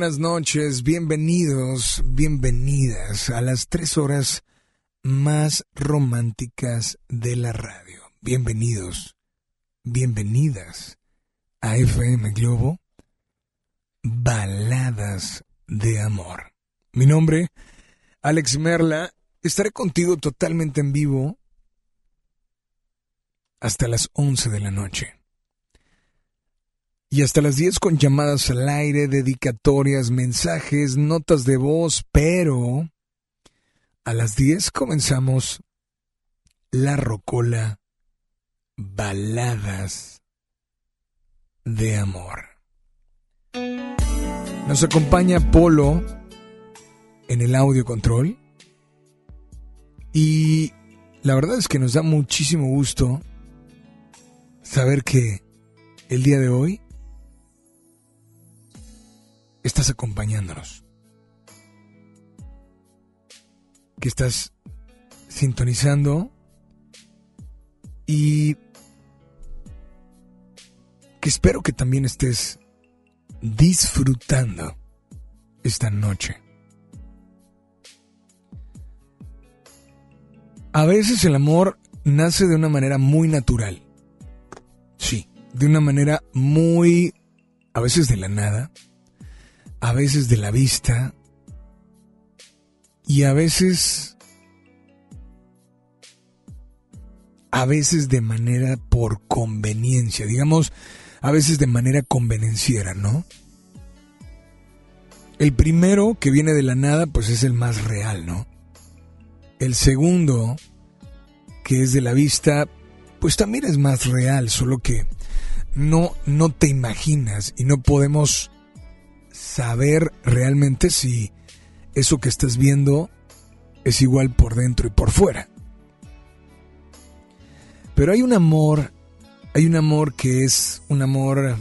buenas noches, bienvenidos, bienvenidas a las tres horas más románticas de la radio. Bienvenidos, bienvenidas a FM Globo, Baladas de Amor. Mi nombre, Alex Merla, estaré contigo totalmente en vivo hasta las 11 de la noche. Y hasta las 10 con llamadas al aire, dedicatorias, mensajes, notas de voz, pero a las 10 comenzamos la rocola Baladas de Amor. Nos acompaña Polo en el audio control y la verdad es que nos da muchísimo gusto saber que el día de hoy estás acompañándonos, que estás sintonizando y que espero que también estés disfrutando esta noche. A veces el amor nace de una manera muy natural. Sí, de una manera muy... a veces de la nada, a veces de la vista y a veces... a veces de manera por conveniencia, digamos, a veces de manera convenenciera, ¿no? El primero que viene de la nada, pues es el más real, ¿no? El segundo, que es de la vista, pues también es más real, solo que no, no te imaginas y no podemos saber realmente si eso que estás viendo es igual por dentro y por fuera. Pero hay un amor, hay un amor que es un amor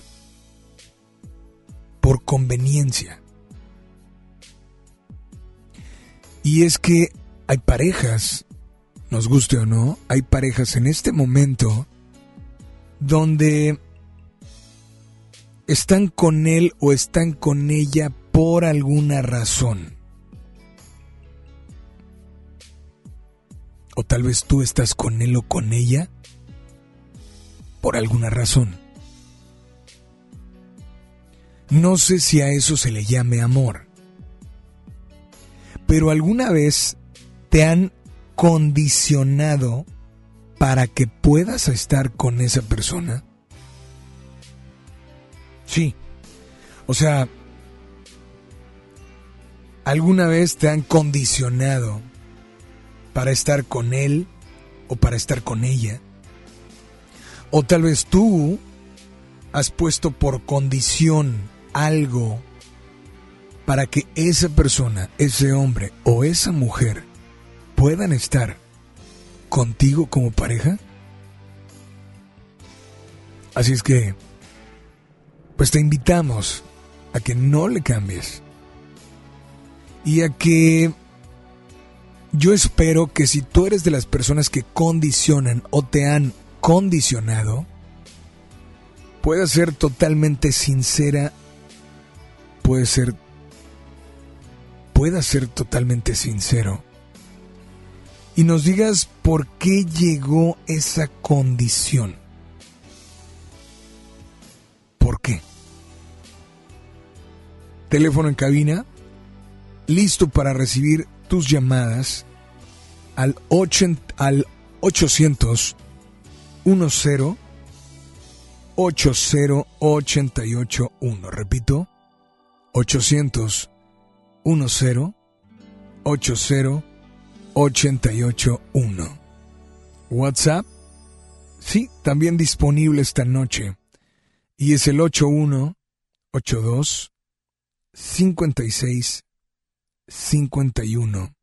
por conveniencia. Y es que hay parejas, nos guste o no, hay parejas en este momento donde están con él o están con ella por alguna razón. O tal vez tú estás con él o con ella por alguna razón. No sé si a eso se le llame amor. Pero alguna vez te han condicionado para que puedas estar con esa persona? Sí. O sea, ¿alguna vez te han condicionado para estar con él o para estar con ella? O tal vez tú has puesto por condición algo para que esa persona, ese hombre o esa mujer puedan estar contigo como pareja? Así es que, pues te invitamos a que no le cambies y a que yo espero que si tú eres de las personas que condicionan o te han condicionado, puedas ser totalmente sincera, puede ser puedas ser totalmente sincero y nos digas por qué llegó esa condición. ¿Por qué? Teléfono en cabina, listo para recibir tus llamadas al, al 800 10 80881. Repito, 800 10 80 881. WhatsApp, sí, también disponible esta noche. Y es el 8182 56 51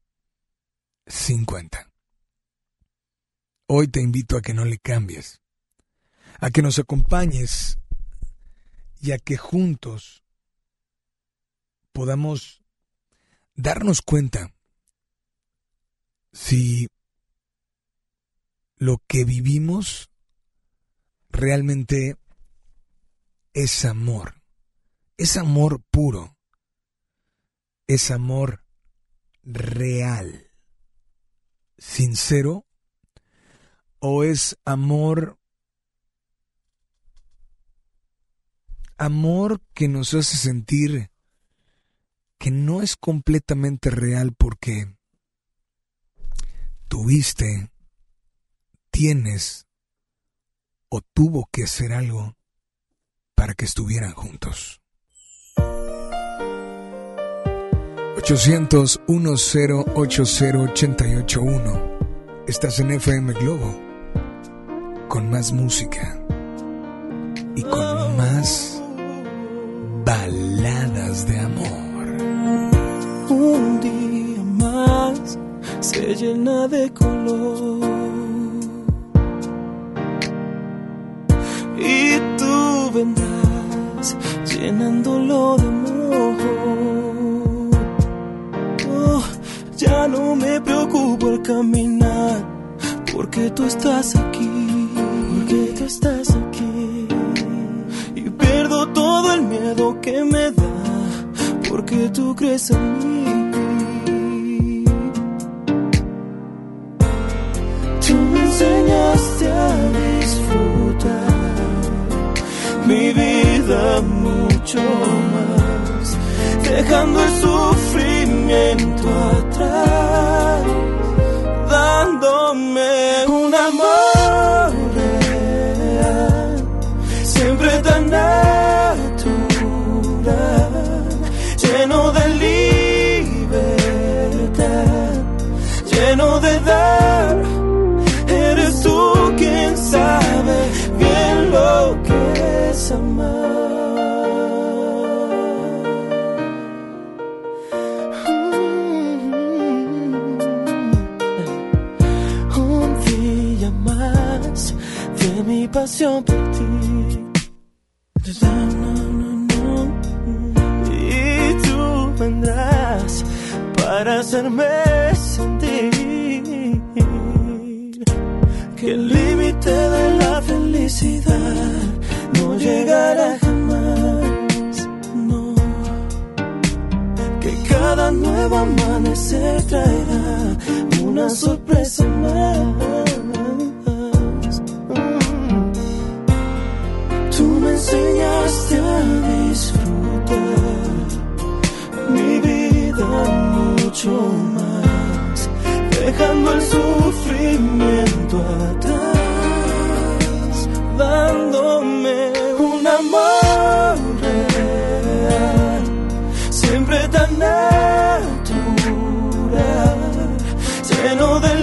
50. Hoy te invito a que no le cambies, a que nos acompañes y a que juntos podamos darnos cuenta si lo que vivimos realmente es amor, es amor puro, es amor real, sincero, o es amor amor que nos hace sentir que no es completamente real porque tuviste, tienes o tuvo que hacer algo para que estuvieran juntos. 800 1080 Estás en FM Globo con más música y con más baladas de amor. Un día más se llena de color. Y tú vendrás llenándolo de amor. No me preocupo al caminar, porque tú estás aquí, porque tú estás aquí. Y miedo que me da, porque tú crees en mí. Tú me enseñaste a disfrutar mi vida mucho más, dejando el atrás, dándome un amor siempre tan natural, lleno de libertad, lleno de dar. Eres tú quien sabe bien lo que es amar. Pasión por ti. Y tú vendrás para hacerme sentir que el límite de la felicidad no llegará jamás. No, que cada nuevo amanecer traerá una sorpresa más. Enseñaste a disfrutar mi vida mucho más, dejando el sufrimiento atrás, dándome un amor siempre tan natural, lleno de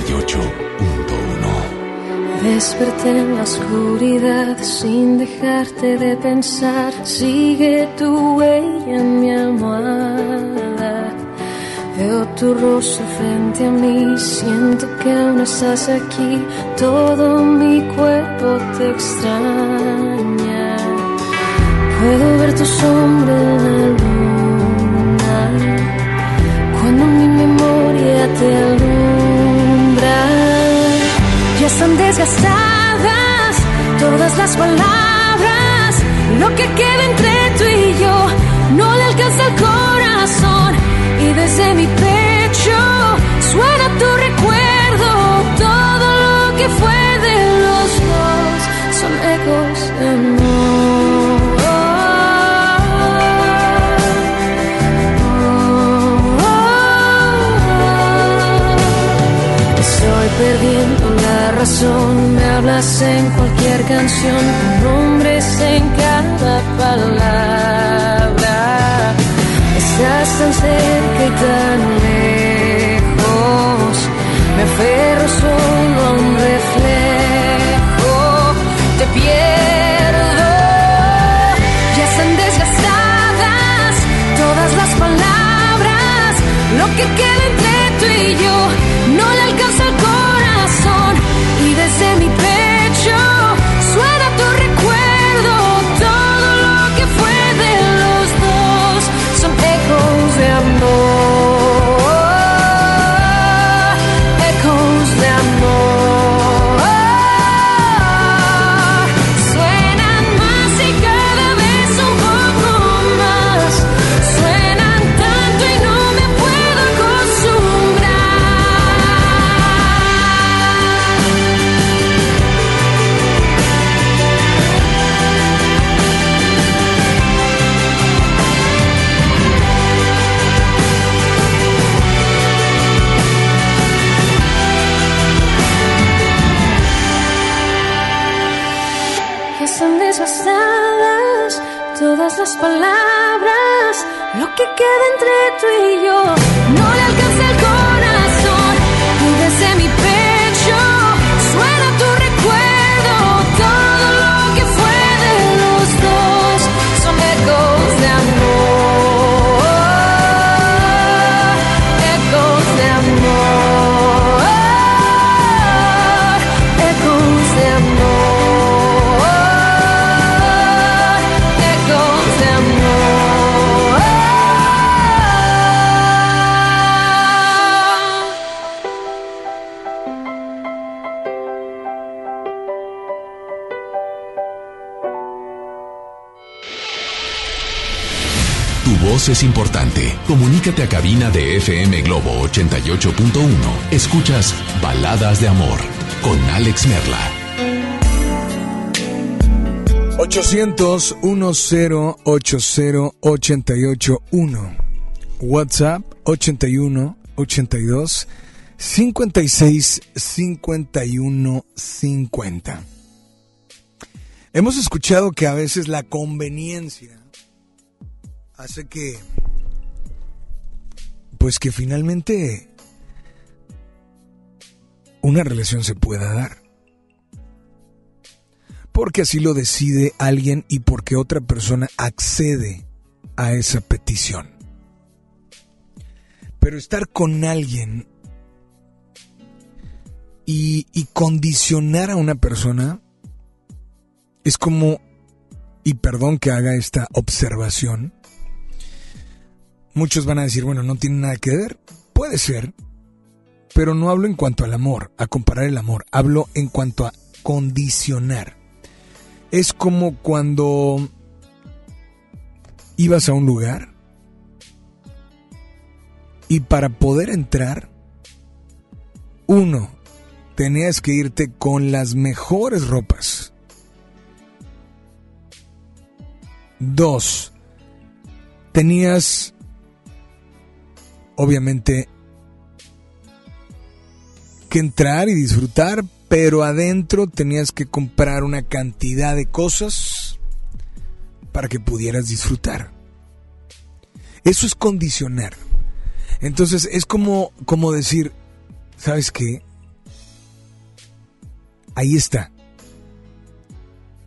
88.1. Desperté en la oscuridad sin dejarte de pensar. Sigue tu huella mi almohada. Veo tu rostro frente a mí. Siento que aún estás aquí. Todo mi cuerpo te extraña. Puedo ver tu sombra en la están desgastadas todas las palabras. Lo que queda entre canción, con nombres en cada palabra. Estás tan cerca y tan nuestras palabras, lo que queda entre tú y yo, es importante. Comunícate a cabina de FM Globo 88.1. Escuchas Baladas de Amor con Alex Merla. 800 10 80 881 WhatsApp 81 82 56 51 50 Hemos escuchado que a veces la conveniencia hace que pues que finalmente una relación se pueda dar porque así lo decide alguien y porque otra persona accede a esa petición. Pero estar con alguien y, y condicionar a una persona es como, y perdón que haga esta observación, muchos van a decir, bueno, no tiene nada que ver, puede ser, pero no hablo en cuanto al amor, a comparar el amor, hablo en cuanto a condicionar es como cuando ibas a un lugar y para poder entrar, uno, tenías que irte con las mejores ropas. Dos, tenías, obviamente, que entrar y disfrutar, pero adentro tenías que comprar una cantidad de cosas para que pudieras disfrutar. Eso es condicionar. Entonces es como, como decir, ¿sabes qué? Ahí está.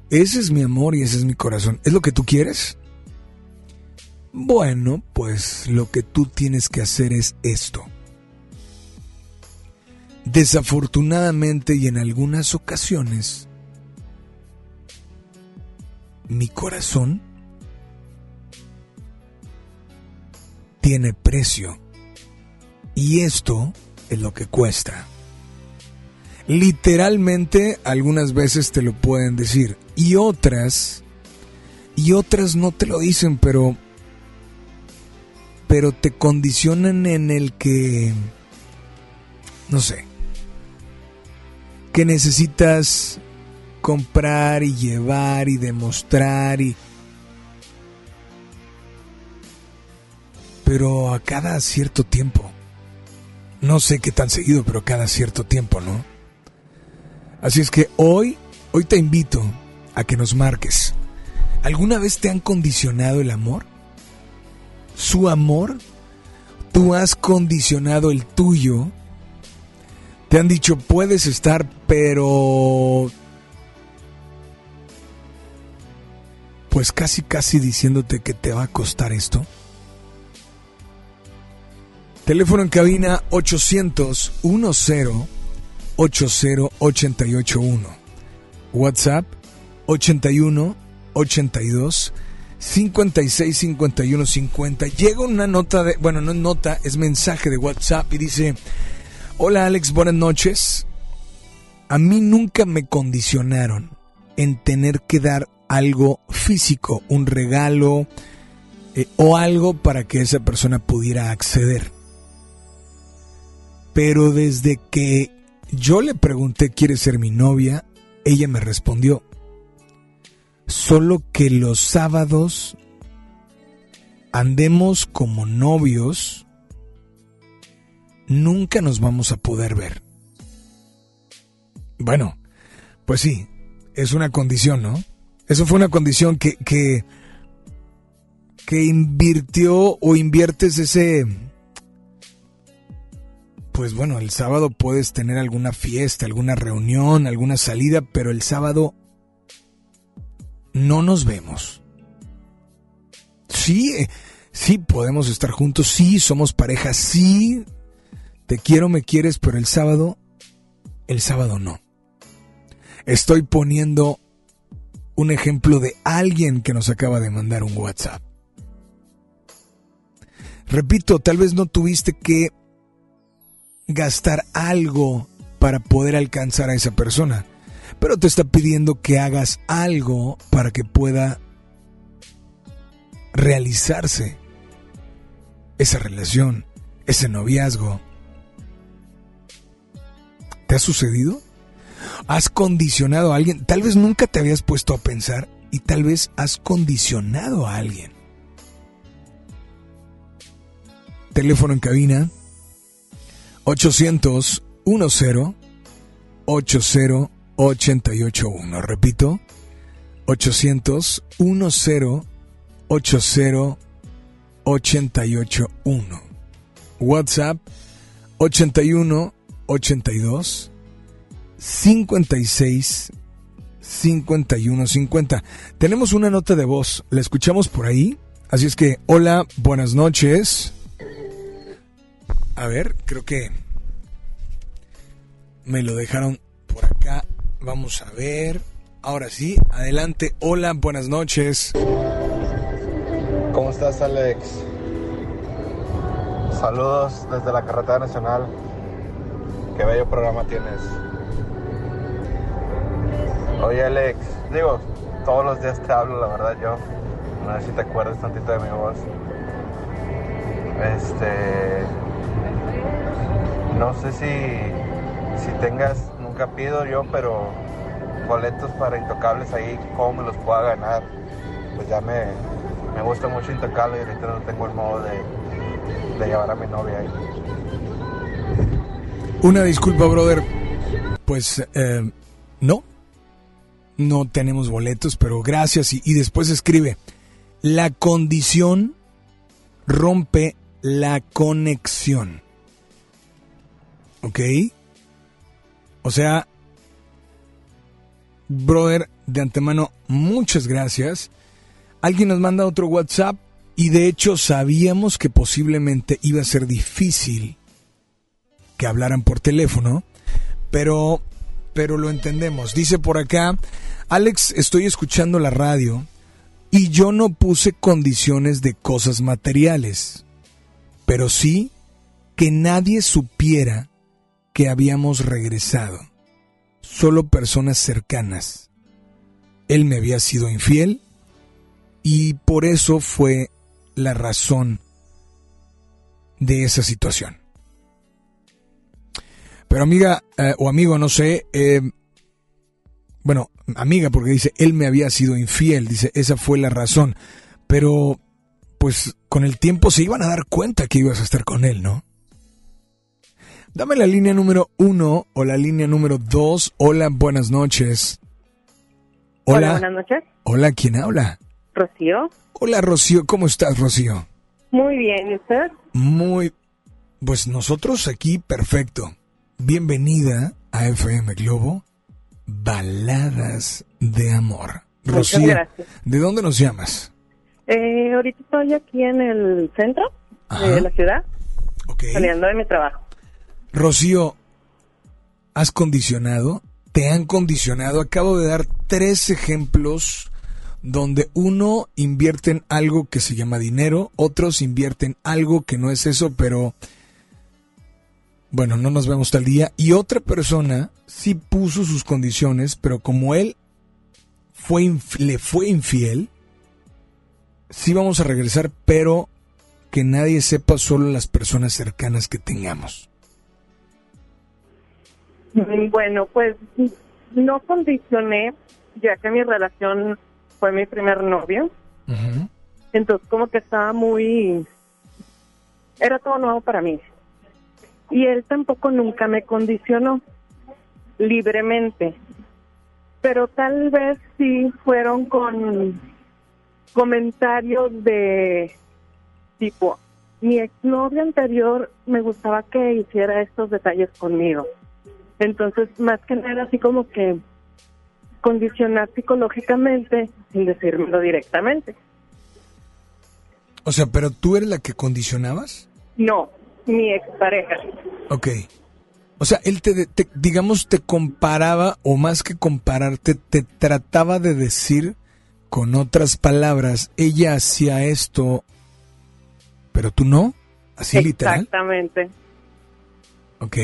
Ese es mi amor y ese es mi corazón. ¿Es lo que tú quieres? Bueno, pues lo que tú tienes que hacer es esto. Desafortunadamente y en algunas ocasiones, mi corazón tiene precio. Y esto es lo que cuesta. Literalmente algunas veces te lo pueden decir y otras y otras no te lo dicen, pero pero te condicionan en el que no sé, que necesitas comprar y llevar y demostrar y pero a cada cierto tiempo. No sé qué tan seguido, pero cada cierto tiempo, ¿no? Así es que hoy, hoy te invito a que nos marques. ¿Alguna vez te han condicionado el amor? ¿Su amor? ¿Tú has condicionado el tuyo? Te han dicho, puedes estar, pero... Pues casi, casi diciéndote que te va a costar esto. Teléfono en cabina 800 10 80 881. WhatsApp 81 82 56 51 50. Llega una nota de, bueno, no es nota, es mensaje de WhatsApp y dice, "Hola Alex, buenas noches. A mí nunca me condicionaron en tener que dar algo físico, un regalo eh, o algo para que esa persona pudiera acceder. Pero desde que yo le pregunté, ¿quieres ser mi novia? Ella me respondió, solo que los sábados andemos como novios, nunca nos vamos a poder ver. Bueno, pues sí, es una condición, ¿no? Eso fue una condición que, que, que invirtió o inviertes ese... Pues bueno, el sábado puedes tener alguna fiesta, alguna reunión, alguna salida, pero el sábado no nos vemos. Sí, eh, sí podemos estar juntos, sí somos pareja, sí te quiero, me quieres, pero el sábado, el sábado no. Estoy poniendo un ejemplo de alguien que nos acaba de mandar un WhatsApp. Repito, tal vez no tuviste que gastar algo para poder alcanzar a esa persona, pero te está pidiendo que hagas algo para que pueda realizarse esa relación, ese noviazgo. ¿Te ha sucedido? ¿Has condicionado a alguien? Tal vez nunca te habías puesto a pensar y tal vez has condicionado a alguien. Teléfono en cabina 800 10 80 881. Repito, 800 10 80 881. WhatsApp 81 82 56 51 50. Tenemos una nota de voz, la escuchamos por ahí. Así es que, hola, buenas noches. A ver, creo que me lo dejaron por acá. Vamos a ver. Ahora sí, adelante. Hola, buenas noches. ¿Cómo estás, Alex? Saludos desde la Carretera Nacional. Qué bello programa tienes. Oye, Alex, digo, todos los días te hablo, la verdad, yo. A ver si te acuerdas tantito de mi voz. Este. No sé si, si tengas, nunca pido yo, pero boletos para Intocables ahí, ¿cómo me los pueda ganar? Pues ya me, me gusta mucho Intocable y ahorita no tengo el modo de, llevar a mi novia ahí. Una disculpa, brother. Pues eh, no, no tenemos boletos, pero gracias. Y después escribe, la condición rompe la conexión. ¿Ok? O sea, brother, de antemano, muchas gracias. Alguien nos manda otro WhatsApp y de hecho sabíamos que posiblemente iba a ser difícil que hablaran por teléfono, pero pero lo entendemos. Dice por acá, Alex, estoy escuchando la radio y yo no puse condiciones de cosas materiales, pero sí que nadie supiera que habíamos regresado, solo personas cercanas. Él me había sido infiel y por eso fue la razón de esa situación. Pero amiga eh, o amigo, no sé, eh, bueno, amiga, porque dice, él me había sido infiel, dice, esa fue la razón. Pero, pues, con el tiempo se iban a dar cuenta que ibas a estar con él, ¿no? Dame la línea número uno o la línea número dos. Hola, buenas noches. Hola. buenas noches. Hola, ¿quién habla? Rocío. Hola, Rocío, ¿cómo estás, Rocío? Muy bien, ¿y usted? Muy, pues nosotros aquí, perfecto. Bienvenida a FM Globo, Baladas de Amor. Rocío, ¿de dónde nos llamas? Eh, ahorita estoy aquí en el centro de la ciudad, saliendo de mi trabajo. Rocío, ¿has condicionado? ¿Te han condicionado? Acabo de dar tres ejemplos donde uno invierte en algo que se llama dinero, otros invierten algo que no es eso, pero bueno, no nos vemos tal día. Y otra persona sí puso sus condiciones, pero como él fue le fue infiel, sí vamos a regresar, pero que nadie sepa, solo las personas cercanas que tengamos. Mm, bueno, pues no condicioné, ya que mi relación fue mi primer novio. Entonces como que estaba muy... Era todo nuevo para mí y él tampoco nunca me condicionó libremente. Pero tal vez sí fueron con comentarios de tipo, mi exnovio anterior me gustaba que hiciera estos detalles conmigo. Entonces, más que nada, así como que condicionar psicológicamente sin decírmelo directamente. O sea, pero tú eres la que condicionabas? No, mi expareja. Ok. O sea, él te, te, digamos, te comparaba, o más que compararte, te trataba de decir con otras palabras, ella hacía esto, pero tú no, así literal. Exactamente. Ok.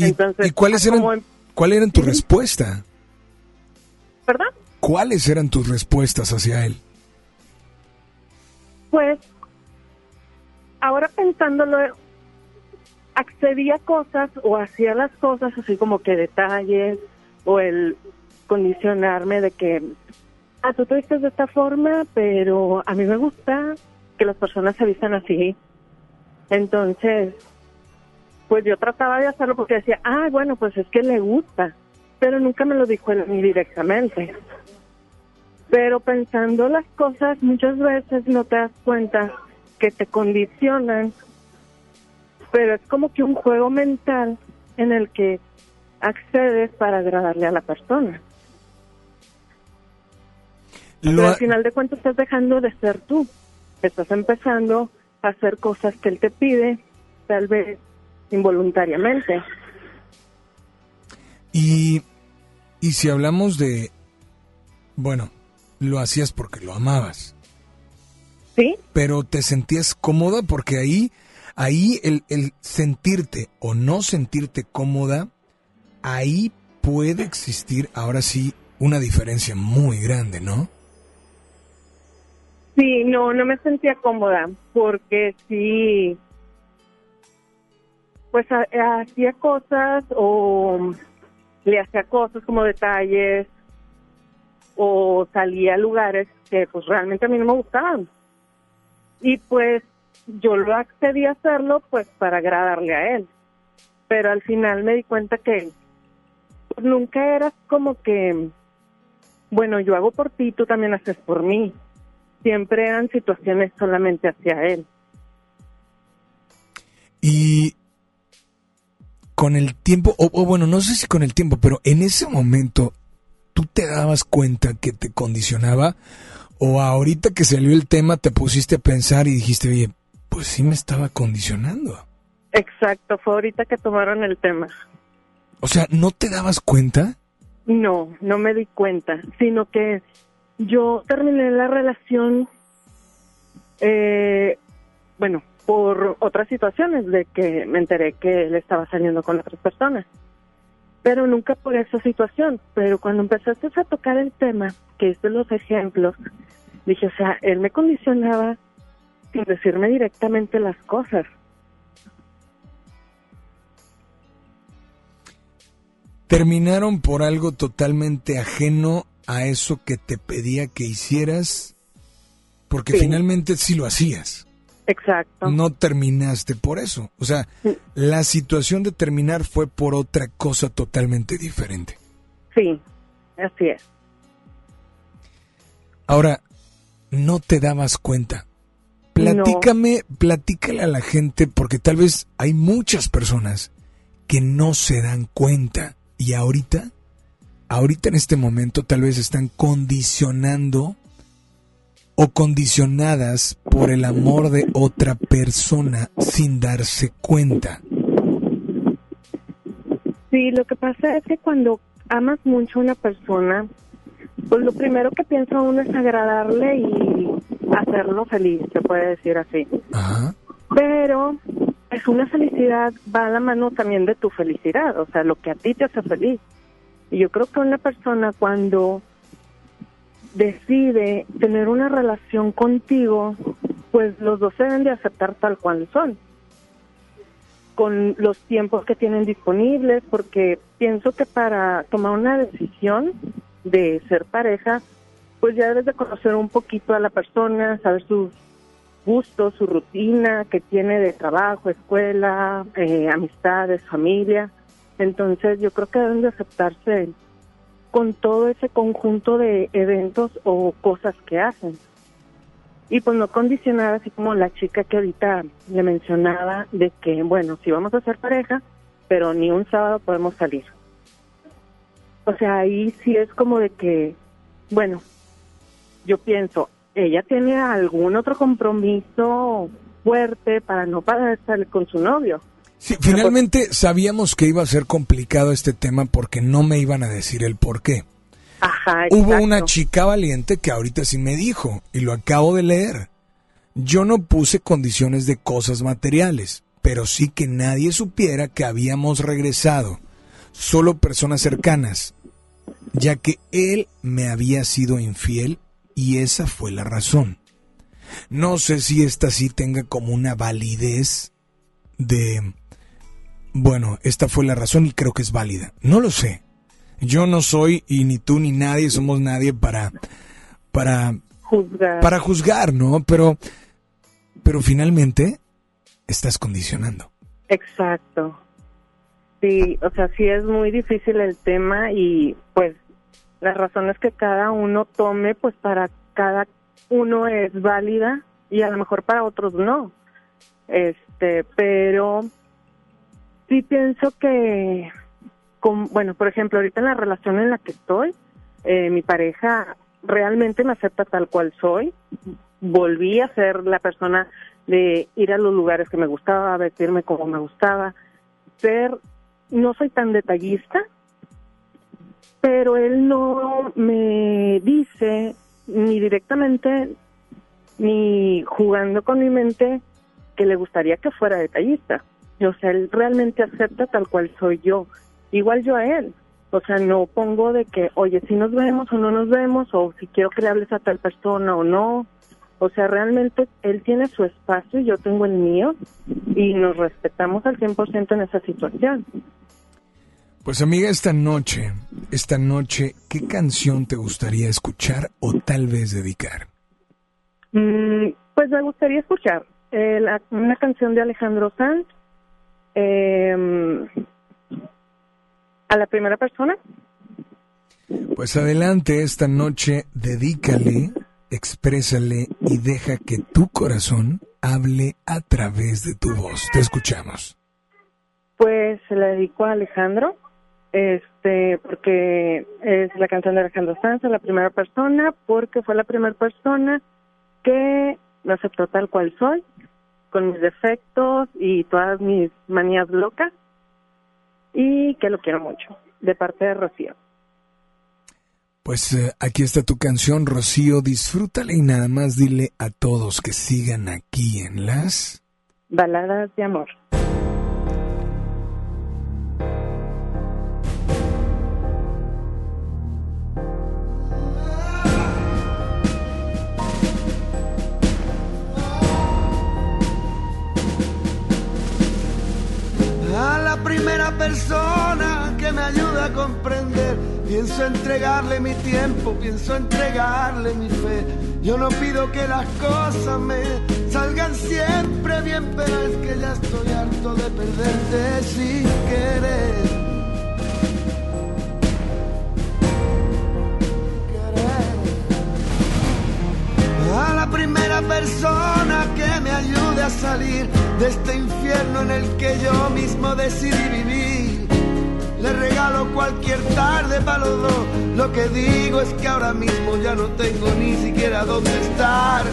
¿Y, Entonces, ¿y cuáles eran, en... cuál eran tu respuesta? ¿Verdad? ¿Cuáles eran tus respuestas hacia él? Pues, ahora pensándolo, accedía a cosas o hacía las cosas así como que detalles o el condicionarme de que, ah, tú te vistes de esta forma, pero a mí me gusta que las personas se vistan así. Entonces, pues yo trataba de hacerlo porque decía, ah, bueno, pues es que le gusta, pero nunca me lo dijo él directamente. Pero pensando las cosas, muchas veces no te das cuenta que te condicionan, pero es como que un juego mental en el que accedes para agradarle a la persona. Pero al final de cuentas estás dejando de ser tú. Estás empezando a hacer cosas que él te pide, tal vez involuntariamente. Y, y si hablamos de, bueno, lo hacías porque lo amabas. Sí. Pero te sentías cómoda porque ahí, ahí el, el sentirte o no sentirte cómoda, ahí puede existir ahora sí una diferencia muy grande, ¿no? Sí, no, no me sentía cómoda porque sí, pues hacía cosas o le hacía cosas como detalles o salía a lugares que pues realmente a mí no me gustaban. Y pues yo lo accedí a hacerlo pues para agradarle a él. Pero al final me di cuenta que pues, nunca era como que, bueno, yo hago por ti, tú también haces por mí. Siempre eran situaciones solamente hacia él. Y con el tiempo, o, o, bueno, no sé si con el tiempo, pero en ese momento tú te dabas cuenta que te condicionaba o ahorita que salió el tema te pusiste a pensar y dijiste, oye, pues sí me estaba condicionando. Exacto, fue ahorita que tomaron el tema. O sea, ¿no te dabas cuenta? No, no me di cuenta, sino que yo terminé la relación, eh, bueno, por otras situaciones de que me enteré que él estaba saliendo con otras personas pero nunca por esa situación. Pero cuando empezaste a tocar el tema, que es de los ejemplos, dije, o sea, él me condicionaba sin decirme directamente las cosas. Terminaron por algo totalmente ajeno a eso que te pedía que hicieras, porque finalmente sí lo hacías. Exacto. No terminaste por eso. O sea, la situación de terminar fue por otra cosa totalmente diferente. Sí, así es. Ahora, no te dabas cuenta. Platícame, platícale a la gente, porque tal vez hay muchas personas que no se dan cuenta y ahorita, ahorita en este momento tal vez están condicionando o condicionadas por el amor de otra persona sin darse cuenta. Sí, lo que pasa es que cuando amas mucho a una persona, pues lo primero que piensa uno es agradarle y hacerlo feliz, se puede decir así. Pero es una felicidad, va a la mano también de tu felicidad, o sea, lo que a ti te hace feliz. Y yo creo que una persona cuando decide tener una relación contigo, pues los dos deben de aceptar tal cual son, con los tiempos que tienen disponibles, porque pienso que para tomar una decisión de ser pareja, pues ya debes de conocer un poquito a la persona, saber sus gustos, su rutina que tiene de trabajo, escuela, eh, amistades, familia. Entonces yo creo que deben de aceptarse con todo ese conjunto de eventos o cosas que hacen. y pues no condicionar así como la chica que ahorita le mencionaba de que, bueno, si vamos a ser pareja, pero ni un sábado podemos salir. O sea, ahí sí es como de que, bueno, yo pienso, ella tiene algún otro compromiso fuerte para no parar estar con su novio. Sí, finalmente sabíamos que iba a ser complicado este tema porque no me iban a decir el por qué. Ajá, Hubo una chica valiente que ahorita sí me dijo, y lo acabo de leer. Yo no puse condiciones de cosas materiales, pero sí que nadie supiera que habíamos regresado, solo personas cercanas, ya que él me había sido infiel y esa fue la razón. No sé si esta sí tenga como una validez de, bueno, esta fue la razón y creo que es válida. No lo sé. Yo no soy y ni tú ni nadie somos nadie para para Juzgar. para juzgar, ¿no? Pero pero finalmente estás condicionando. Exacto. Sí, o sea, sí es muy difícil el tema y pues las razones que cada uno tome, pues para cada uno es válida y a lo mejor para otros no. Este, pero sí pienso que, bueno, por ejemplo, ahorita en la relación en la que estoy, eh, mi pareja realmente me acepta tal cual soy. Volví a ser la persona de ir a los lugares que me gustaba, vestirme como me gustaba, ser, no soy tan detallista, pero él no me dice ni directamente ni jugando con mi mente que le gustaría que fuera detallista. O sea, él realmente acepta tal cual soy yo, igual yo a él. O sea, no pongo de que, oye, si nos vemos o no nos vemos, o si quiero que le hables a tal persona o no. O sea, realmente él tiene su espacio y yo tengo el mío y nos respetamos al 100% en esa situación. Pues amiga, esta noche, esta noche, ¿qué canción te gustaría escuchar o tal vez dedicar? Mm, pues me gustaría escuchar eh, la- una canción de Alejandro Sanz eh, a la primera persona. Pues adelante esta noche, dedícale, exprésale y deja que tu corazón hable a través de tu voz. Te escuchamos. Pues se la dedico a Alejandro, este, porque es la canción de Alejandro Sanz, la primera persona, porque fue la primera persona que me aceptó tal cual soy, con mis defectos y todas mis manías locas, y que lo quiero mucho, de parte de Rocío. Pues eh, aquí está tu canción, Rocío, disfrútala y nada más dile a todos que sigan aquí en las... Baladas de amor. Persona que me ayuda a comprender. Pienso entregarle mi tiempo, pienso entregarle mi fe. Yo no pido que las cosas me salgan siempre bien, pero es que ya estoy harto de perderte sin querer. A la primera persona que me ayude a salir de este infierno en el que yo mismo decidí vivir. Le regalo cualquier tarde para los dos. Lo que digo es que ahora mismo ya no tengo ni siquiera dónde estar.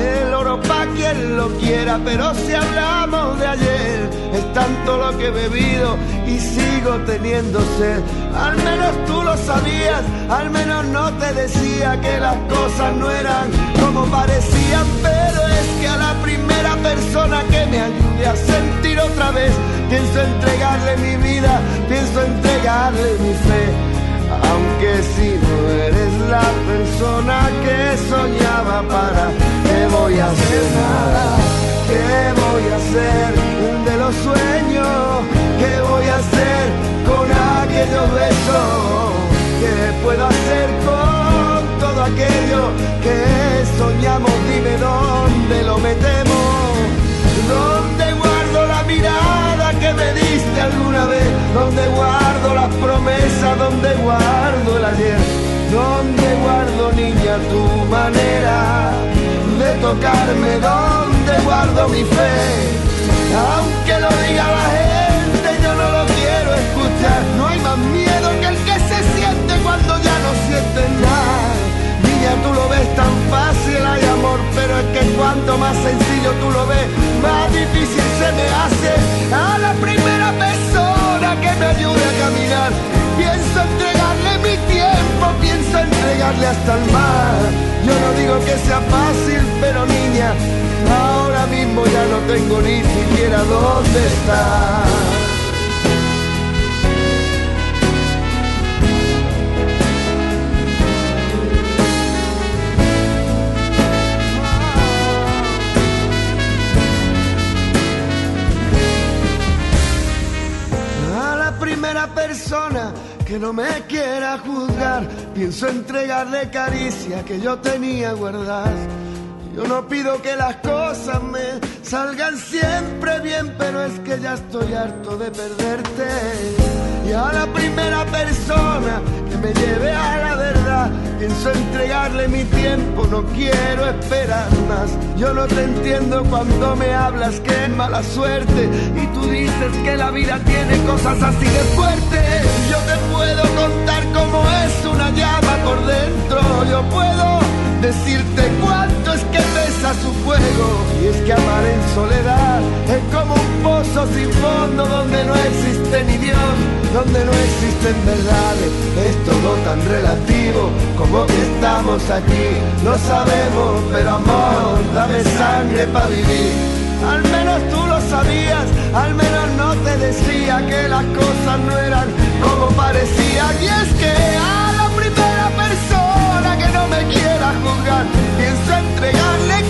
El oro pa' quien lo quiera, pero si hablamos de ayer, es tanto lo que he bebido y sigo teniendo sed. Al menos tú lo sabías, al menos no te decía que las cosas no eran como parecían, pero es que a la primera persona que me ayude a sentir otra vez, pienso entregarle mi vida, pienso entregarle mi fe. Aunque si no eres la persona que soñaba para, ¿qué voy a hacer nada? ¿Qué voy a hacer de los sueños? ¿Qué voy a hacer con aquellos besos? ¿Qué puedo hacer con todo aquello que soñamos? Dime dónde lo metemos. ¿Dónde guardo la mirada que me diste alguna vez? ¿Dónde guardo las promesas? ¿Dónde guardo el ayer? ¿Dónde guardo, niña, tu manera de equivocarme, dónde guardo mi fe. Aunque lo diga la gente, yo no lo quiero escuchar. No hay más miedo que el que se siente cuando ya no siente nada. Niña, tú lo ves tan fácil, hay amor, pero es que cuanto más sencillo tú lo ves, más difícil se me hace a la primera persona que me ayude a caminar. Pienso entregarle mi tiempo, pienso entregarle hasta el mar. Yo no digo que sea fácil, pero niña, ahora mismo ya no tengo ni siquiera dónde estar. Persona que no me quiera juzgar. Pienso entregarle caricia que yo tenía guardadas. Yo no pido que las cosas me salgan siempre bien, pero es que ya estoy harto de perderte. Y a la primera persona que me lleve a la verdad, pienso entregarle mi tiempo, no quiero esperar más. Yo no te entiendo cuando me hablas que es mala suerte y tú dices que la vida tiene cosas así de fuertes. Yo te puedo contar cómo es una llama por dentro, yo puedo decirte cuánto pesa su fuego. Y es que amar en soledad es como un pozo sin fondo donde no existe ni Dios, donde no existen verdades. Es todo tan relativo como que estamos aquí. Lo sabemos, pero amor, dame sangre para vivir. Al menos tú lo sabías, al menos no te decía que las cosas no eran como parecían. Y es que a la primera persona que no me quiera juzgar, pienso entregarle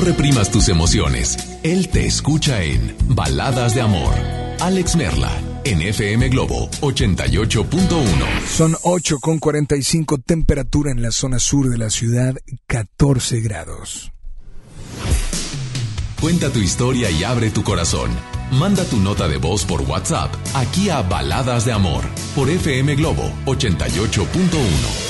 No reprimas tus emociones. Él te escucha en Baladas de Amor. Alex Merla, en FM Globo 88.1. Son 8 con 45 temperatura en la zona sur de la ciudad, 14 grados. Cuenta tu historia y abre tu corazón. Manda tu nota de voz por WhatsApp aquí a Baladas de Amor por FM Globo 88.1.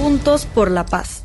Juntos por la paz.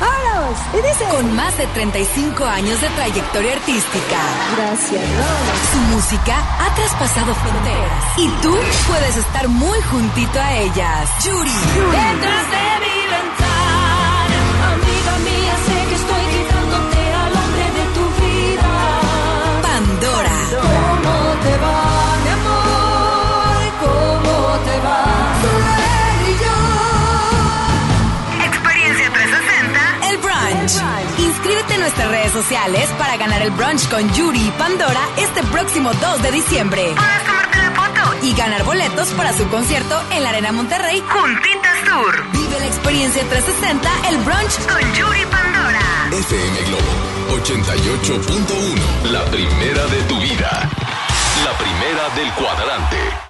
¡Vámonos! Y dice... Con más de 35 años de trayectoria artística. Gracias, Su música ha traspasado fronteras. Y tú puedes estar muy juntito a ellas. Yuri. Detrás de mi sociales para ganar el brunch con Yuri y Pandora este próximo 2 de diciembre. Puedes tomarte la foto y ganar boletos para su concierto en la Arena Monterrey Juntitas Tour. Vive la experiencia 360, el brunch con Yuri Pandora. FM Globo 88.1. La primera de tu vida. La primera del cuadrante.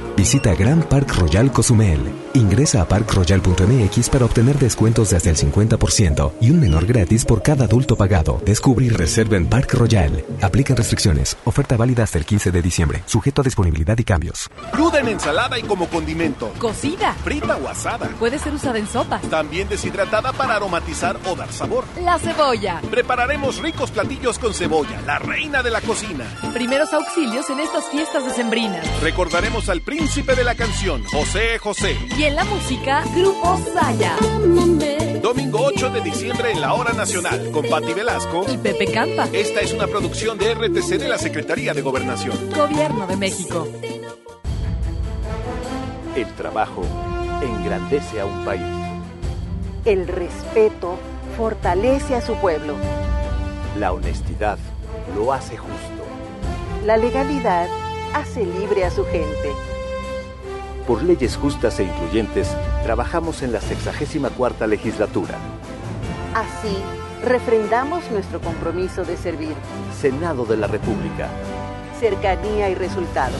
Visita Grand Park Royal Cozumel. Ingresa a parkroyal.mx para obtener descuentos de hasta el 50% y un menor gratis por cada adulto pagado. Descubre y reserva en Park Royal. Aplican restricciones. Oferta válida hasta el 15 de diciembre. Sujeto a disponibilidad y cambios. Cruda en ensalada y como condimento. Cocida. Frita o asada. Puede ser usada en sopas. También deshidratada para aromatizar o dar sabor. La cebolla. Prepararemos ricos platillos con cebolla, la reina de la cocina. Primeros auxilios en estas fiestas decembrinas. Recordaremos al príncipe de la canción, José José. Y en la música, Grupo Saya. Domingo 8 de diciembre en la Hora Nacional, con Patti Velasco y Pepe Campa. Esta es una producción de RTC de la Secretaría de Gobernación. Gobierno de México. El trabajo engrandece a un país. El respeto fortalece a su pueblo. La honestidad lo hace justo. La legalidad hace libre a su gente. Por leyes justas e incluyentes, trabajamos en la 64 legislatura. Así, refrendamos nuestro compromiso de servir. Senado de la República. Cercanía y resultados.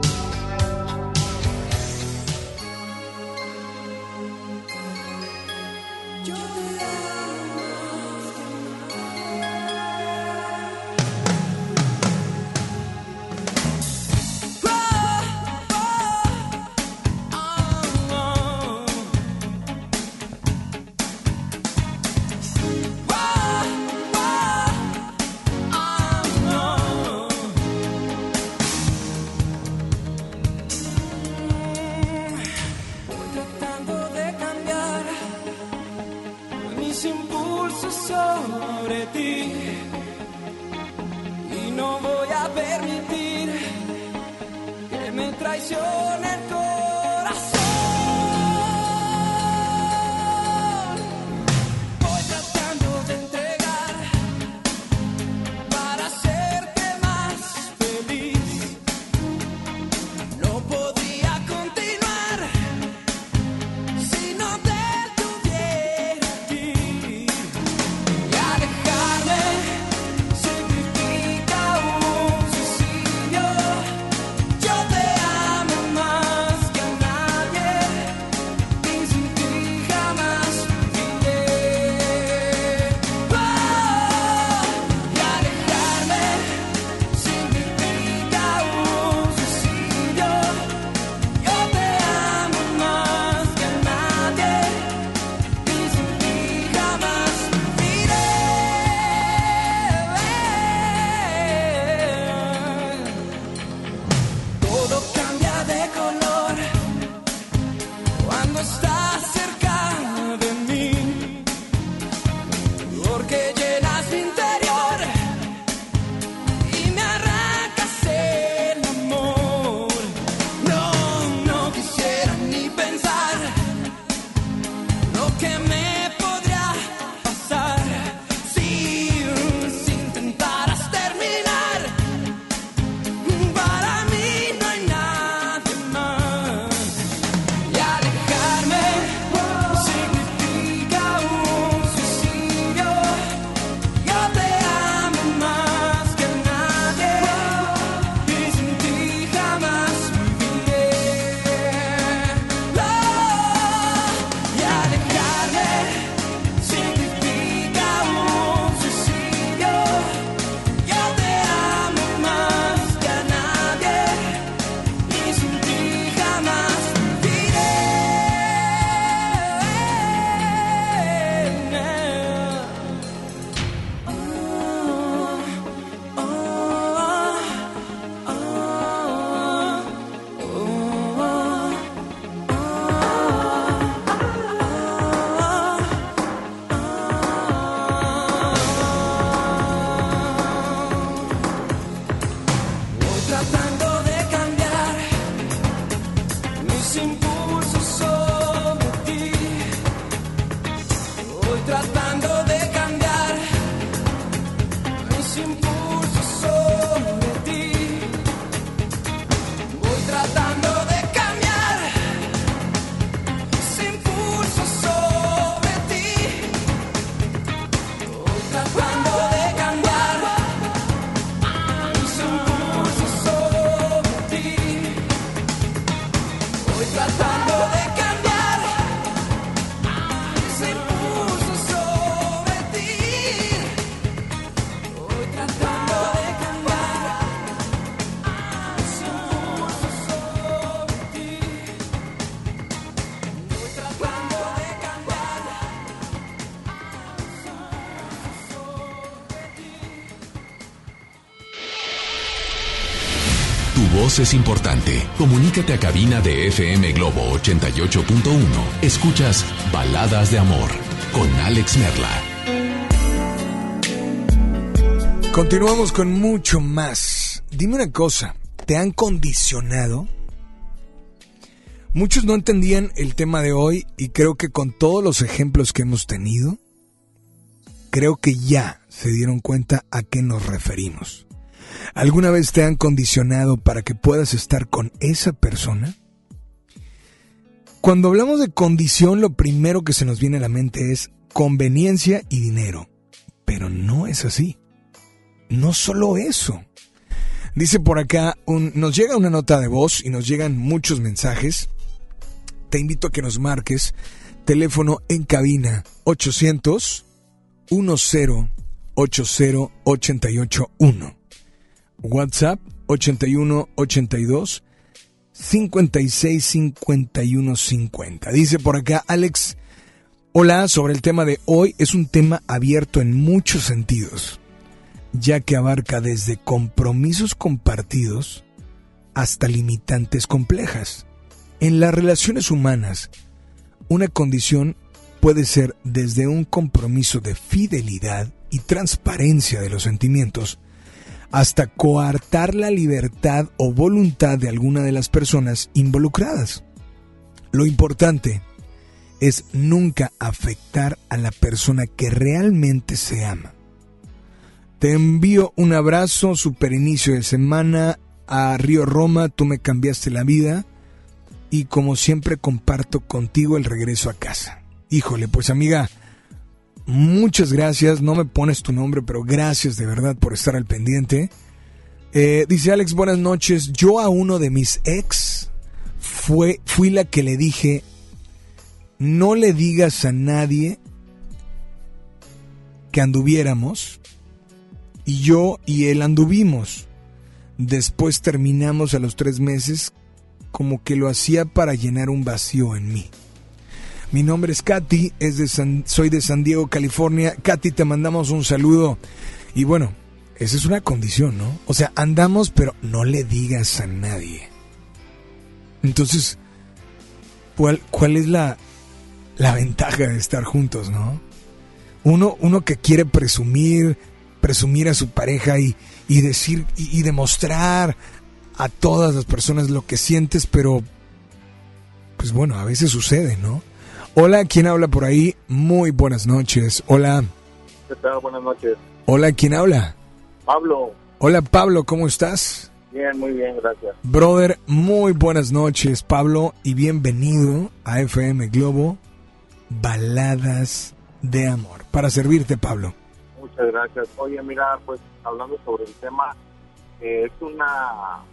es importante. Comunícate a cabina de FM Globo 88.1. Escuchas Baladas de Amor con Alex Merla. Continuamos con mucho más. Dime una cosa, ¿te han condicionado? Muchos no entendían el tema de hoy y creo que con todos los ejemplos que hemos tenido, creo que ya se dieron cuenta a qué nos referimos. ¿Alguna vez te han condicionado para que puedas estar con esa persona? Cuando hablamos de condición, lo primero que se nos viene a la mente es conveniencia y dinero. Pero no es así. No solo eso. Dice por acá, un- nos llega una nota de voz y nos llegan muchos mensajes. Te invito a que nos marques. Teléfono en cabina 800 10 80 881. WhatsApp 81 82 56 51 50. Dice por acá Alex, hola, sobre el tema de hoy es un tema abierto en muchos sentidos, ya que abarca desde compromisos compartidos hasta limitantes complejas. En las relaciones humanas, una condición puede ser desde un compromiso de fidelidad y transparencia de los sentimientos, hasta coartar la libertad o voluntad de alguna de las personas involucradas. Lo importante es nunca afectar a la persona que realmente se ama. Te envío un abrazo, super inicio de semana a Río Roma, tú me cambiaste la vida y como siempre comparto contigo el regreso a casa. Híjole, pues amiga, muchas gracias, no me pones tu nombre, pero gracias de verdad por estar al pendiente. Eh, dice Alex, buenas noches, yo a uno de mis ex fue, fui la que le dije, no le digas a nadie que anduviéramos y yo y él anduvimos. Después terminamos a los tres meses como que lo hacía para llenar un vacío en mí. Mi nombre es Katy, es de San- soy de San Diego, California. Katy, te mandamos un saludo. Y bueno, esa es una condición, ¿no? O sea, andamos, pero no le digas a nadie. Entonces, ¿cuál, cuál es la, la ventaja de estar juntos, no? Uno, uno que quiere presumir, presumir a su pareja y, y decir y, y demostrar a todas las personas lo que sientes, pero pues bueno, a veces sucede, ¿no? Hola, ¿quién habla por ahí? Muy buenas noches. Hola. ¿Qué tal? Buenas noches. Hola, ¿quién habla? Pablo, Hola, Pablo, ¿cómo estás? bien, muy bien, gracias. Brother, muy buenas noches, Pablo, y bienvenido a FM Globo, Baladas de Amor. Para servirte, Pablo. Muchas gracias. Oye, mira, pues hablando sobre el tema, eh, es una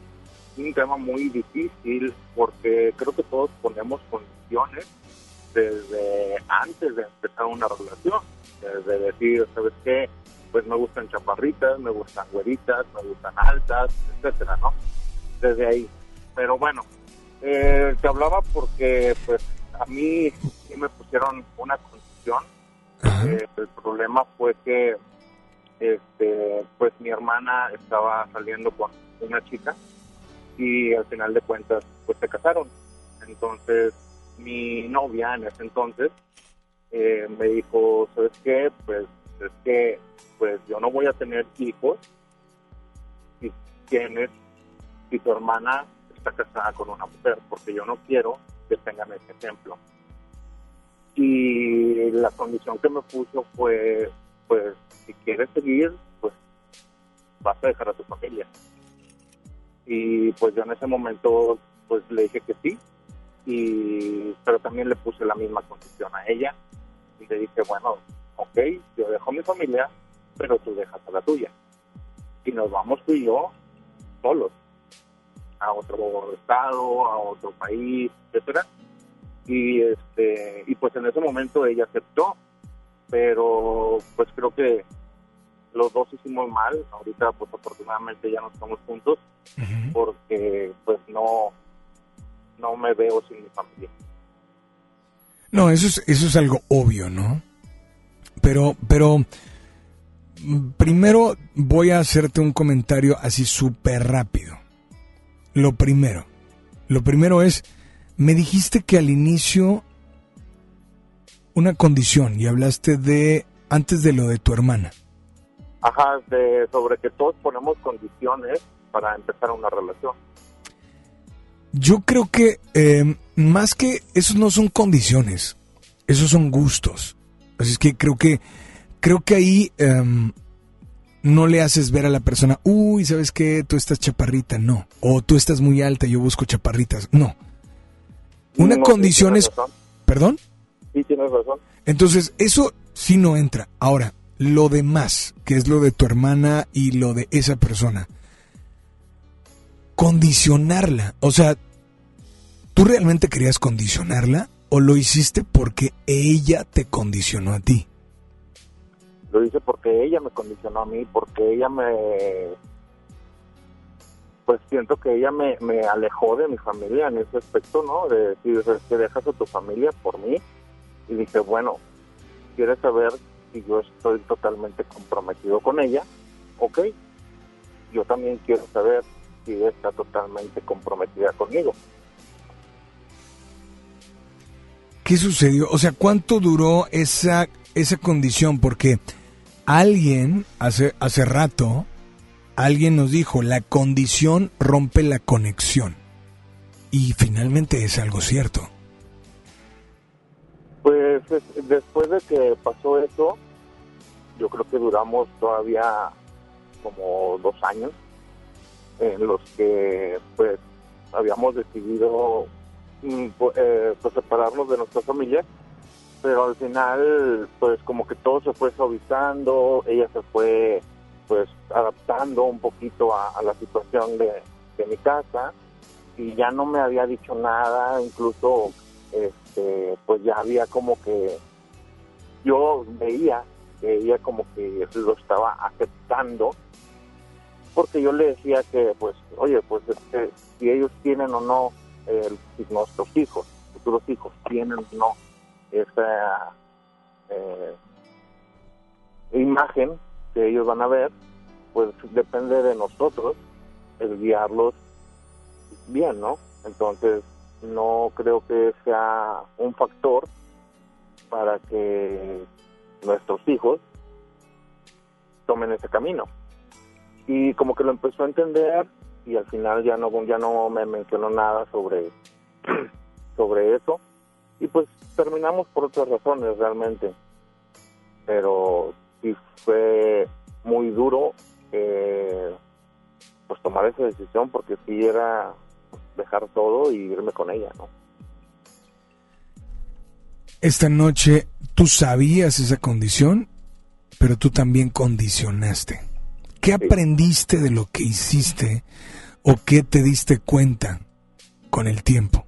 un tema muy difícil porque creo que todos ponemos condiciones desde antes de empezar una relación. Desde decir, ¿sabes qué? Pues me gustan chaparritas, me gustan güeritas, me gustan altas, etcétera, ¿no? Desde ahí. Pero bueno, eh, te hablaba porque, pues, a mí sí me pusieron una condición. Eh, el problema fue que, este, pues, mi hermana estaba saliendo con una chica y al final de cuentas, pues, se casaron. Entonces, mi novia en ese entonces eh, me dijo, ¿sabes qué? Pues, es que, pues, yo no voy a tener hijos si tienes, si tu hermana está casada con una mujer, porque yo no quiero que tengan ese ejemplo. Y la condición que me puso fue, pues, si quieres seguir, pues, vas a dejar a tu familia. Y pues yo en ese momento, pues, le dije que sí, y pero también le puse la misma condición a ella, y le dije, bueno, ok, yo dejo a mi familia, pero tú dejas a la tuya. Y nos vamos tú y yo solos a otro estado, a otro país, etcétera. Y este y pues en ese momento ella aceptó, pero pues creo que los dos hicimos mal. Ahorita pues afortunadamente ya no estamos juntos porque pues no me veo sin mi familia. No, eso es, eso es algo obvio, ¿no? Pero, pero, mm, primero voy a hacerte un comentario así súper rápido. Lo primero, lo primero es, me dijiste que al inicio una condición y hablaste de, antes de lo de tu hermana. Ajá, de, sobre que todos ponemos condiciones para empezar una relación. Yo creo que eh, más que esos no son condiciones, esos son gustos. Así es que creo que creo que ahí em, no le haces ver a la persona, uy, ¿sabes qué? Tú estás chaparrita, no. O tú estás muy alta, yo busco chaparritas, no. Una No, condición sí, es... razón. ¿Perdón? Sí, tienes razón. Entonces, eso sí no entra. Ahora, lo demás, que es lo de tu hermana y lo de esa persona, condicionarla. O sea, ¿tú realmente querías condicionarla o lo hiciste porque ella te condicionó a ti? Lo hice porque ella me condicionó a mí, porque ella me... Pues siento que ella me, alejó de mi familia en ese aspecto, ¿no? De decir, "Es que dejas a tu familia por mí. Y dije, bueno, ¿quieres saber si yo estoy totalmente comprometido con ella? Ok. Yo también quiero saber está totalmente comprometida conmigo. ¿Qué sucedió? O sea, ¿cuánto duró esa, esa condición? Porque alguien, hace, hace rato, alguien nos dijo, la condición rompe la conexión. Y finalmente es algo cierto. Pues es- después de que pasó eso, yo creo que duramos todavía como dos años en los que pues habíamos decidido mm, eh, pues, separarnos de nuestra familia, pero al final pues como que todo se fue suavizando, ella se fue pues adaptando un poquito a, a la situación de, de mi casa y ya no me había dicho nada, incluso este pues ya había como que yo veía que ella como que lo estaba aceptando porque yo le decía que pues oye pues este, si ellos tienen o no si nuestros hijos futuros hijos tienen o no esa eh, imagen que ellos van a ver pues depende de nosotros el guiarlos bien no entonces no creo que sea un factor para que nuestros hijos tomen ese camino. Y como que lo empezó a entender y al final ya no ya no me mencionó nada sobre sobre eso y pues terminamos por otras razones realmente. Pero sí fue muy duro eh, pues tomar esa decisión porque sí era dejar todo y irme con ella, ¿no? Esta noche tú sabías esa condición, pero tú también condicionaste. ¿Qué aprendiste de lo que hiciste o qué te diste cuenta con el tiempo?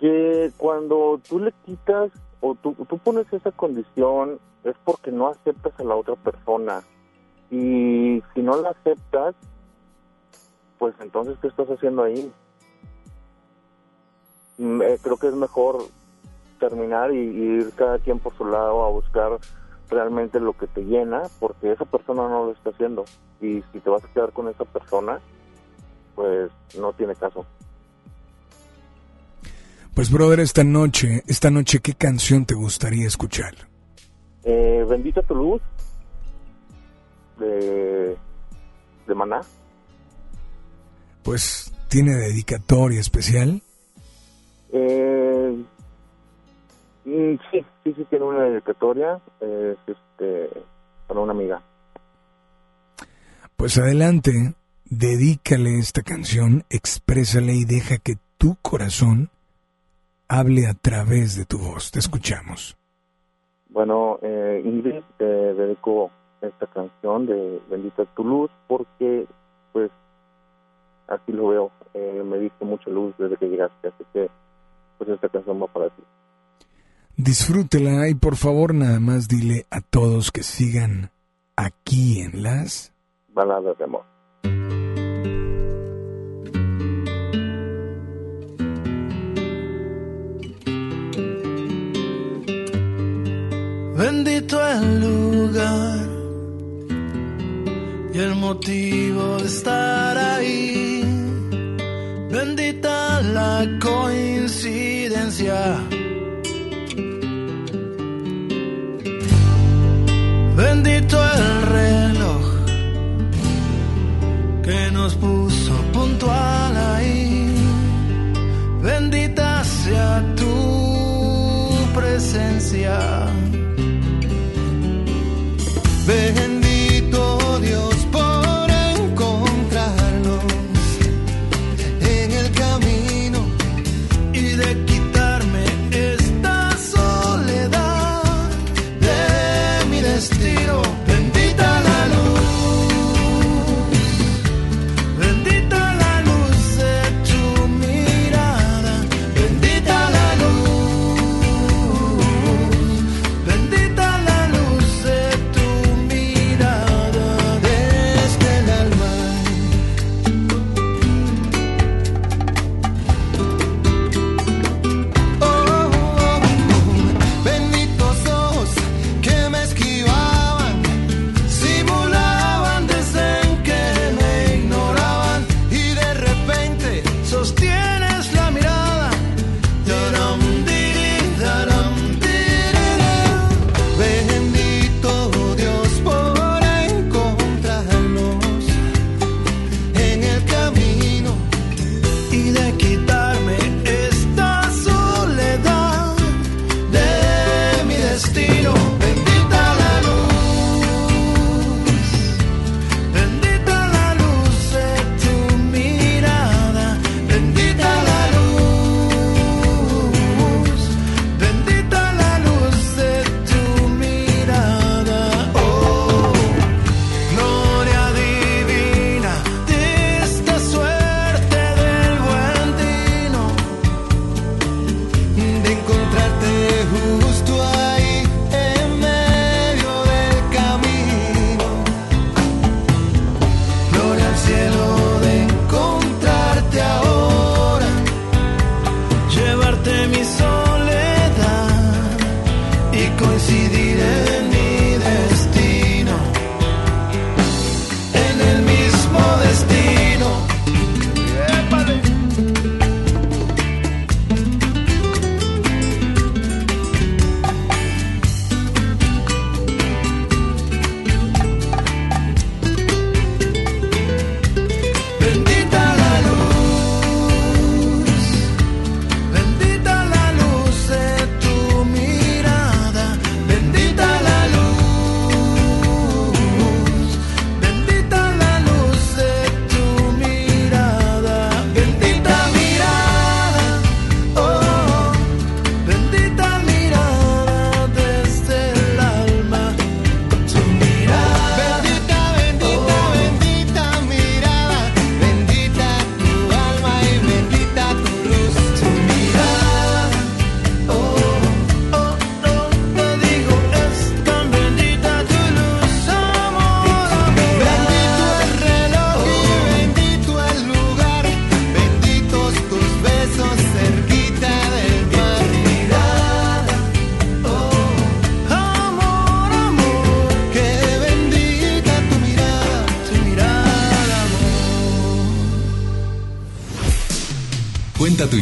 que cuando tú le quitas o tú, tú pones esa condición es porque no aceptas a la otra persona. Y si no la aceptas pues entonces qué estás haciendo ahí Mm, eh, creo que es mejor terminar y, y ir cada quien por su lado a buscar realmente lo que te llena, porque esa persona no lo está haciendo. Y si te vas a quedar con esa persona, pues no tiene caso. Pues brother, esta noche, esta noche, ¿qué canción te gustaría escuchar? Eh, Bendita tu luz de, de Maná. Pues tiene dedicatoria especial. Eh, Mm, sí, sí, sí, tiene una dedicatoria, es este, para una amiga. Pues adelante, dedícale esta canción, exprésale y deja que tu corazón hable a través de tu voz. Te escuchamos. Bueno, eh, Ingrid, te dedico esta canción de Bendita tu luz porque, pues, así lo veo. Eh, me diste mucha luz desde que llegaste, así que, pues, esta canción va para ti disfrútela y por favor nada más dile a todos que sigan aquí en las baladas de amor. Bendito el lugar y el motivo de estar ahí. Bendita la coincidencia nos puso puntual ahí. Bendita sea tu presencia.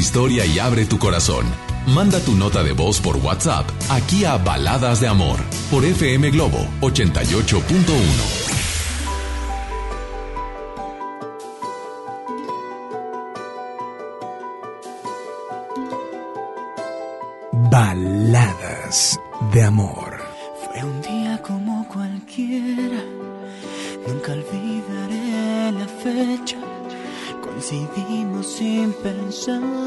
historia y abre tu corazón. Manda tu nota de voz por WhatsApp aquí a Baladas de Amor por FM Globo 88.1. Baladas de Amor. Fue un día como cualquiera, nunca olvidaré la fecha, coincidimos sin pensar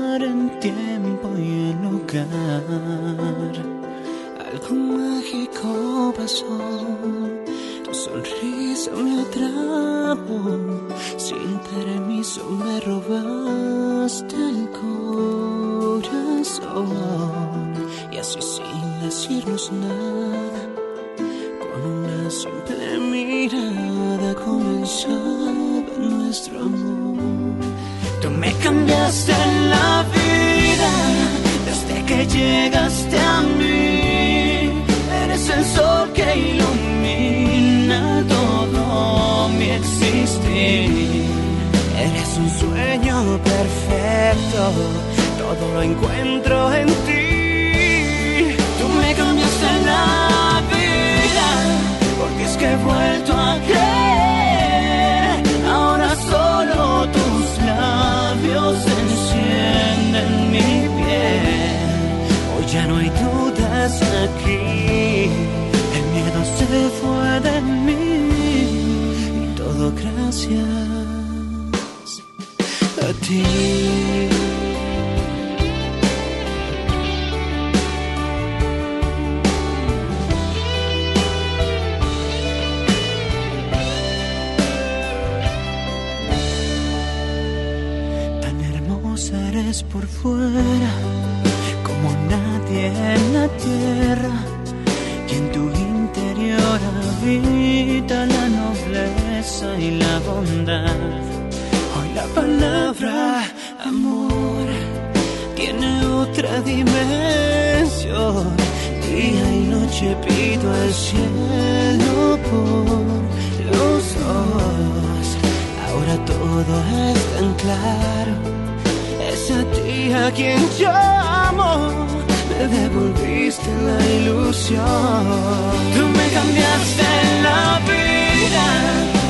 Tú me cambiaste la vida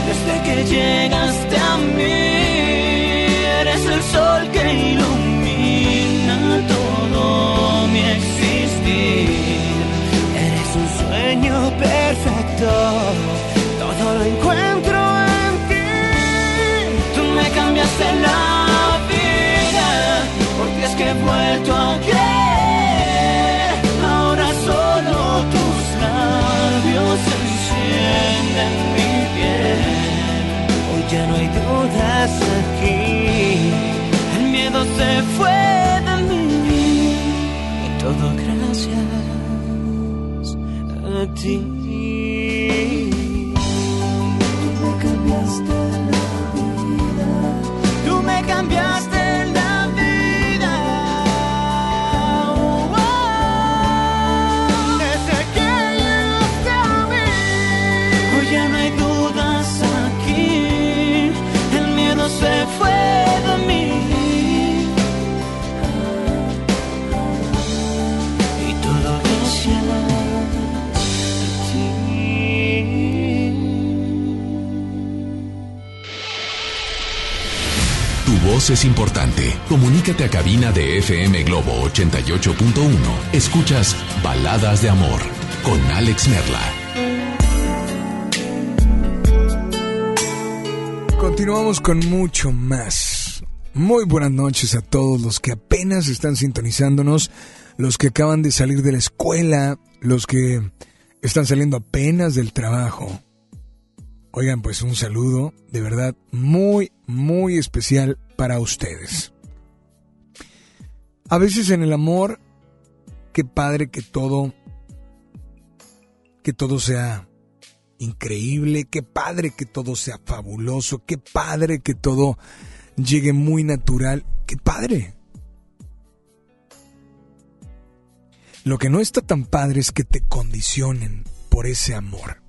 desde que llegaste a mí. Eres el sol que ilumina todo mi existir. Eres un sueño perfecto. Todo lo encuentro en ti. Tú me cambiaste la vida a es importante. Comunícate a cabina de FM Globo 88.1. Escuchas Baladas de Amor con Alex Merla. Continuamos con mucho más. Muy buenas noches a todos los que apenas están sintonizándonos, los que acaban de salir de la escuela, los que están saliendo apenas del trabajo. Oigan, pues un saludo de verdad muy, muy especial para ustedes. A veces en el amor, qué padre que todo, que todo sea increíble, qué padre que todo sea fabuloso, qué padre que todo llegue muy natural, qué padre. Lo que no está tan padre es que te condicionen por ese amor.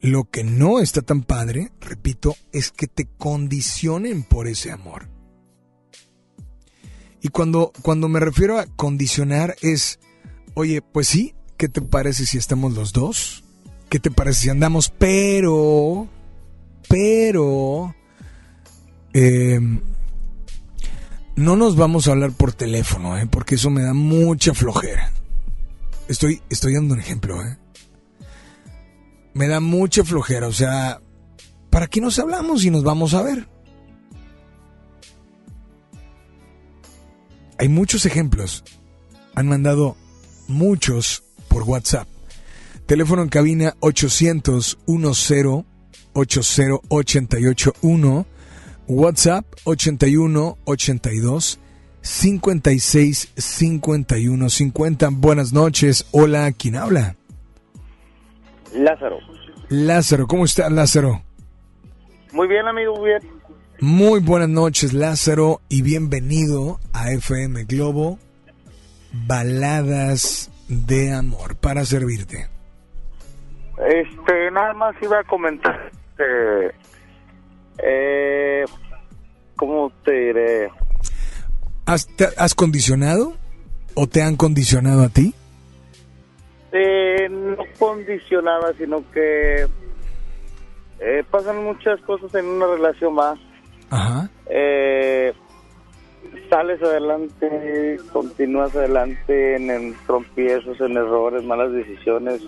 Lo que no está tan padre, repito, es que te condicionen por ese amor. Y cuando, cuando me refiero a condicionar es, oye, pues sí, ¿qué te parece si estamos los dos? ¿Qué te parece si andamos? Pero, pero, eh, no nos vamos a hablar por teléfono, ¿eh? porque eso me da mucha flojera. Estoy, estoy dando un ejemplo, ¿eh? Me da mucha flojera, o sea, ¿para qué nos hablamos y nos vamos a ver? Hay muchos ejemplos. Han mandado muchos por WhatsApp. Teléfono en cabina 800 10 80 881. WhatsApp 81 82 56 51 50. Buenas noches. Hola, ¿quién habla? Lázaro. Lázaro, ¿cómo está Lázaro? Muy bien, amigo, muy bien. Muy buenas noches, Lázaro, y bienvenido a FM Globo, Baladas de Amor, para servirte. Este, nada más iba a comentar, este, eh, ¿cómo te diré? ¿Has, te- has condicionado o te han condicionado a ti? Eh, no condicionada, sino que eh, pasan muchas cosas en una relación más. Ajá. Eh, sales adelante, continúas adelante en, en tropiezos, en errores, malas decisiones.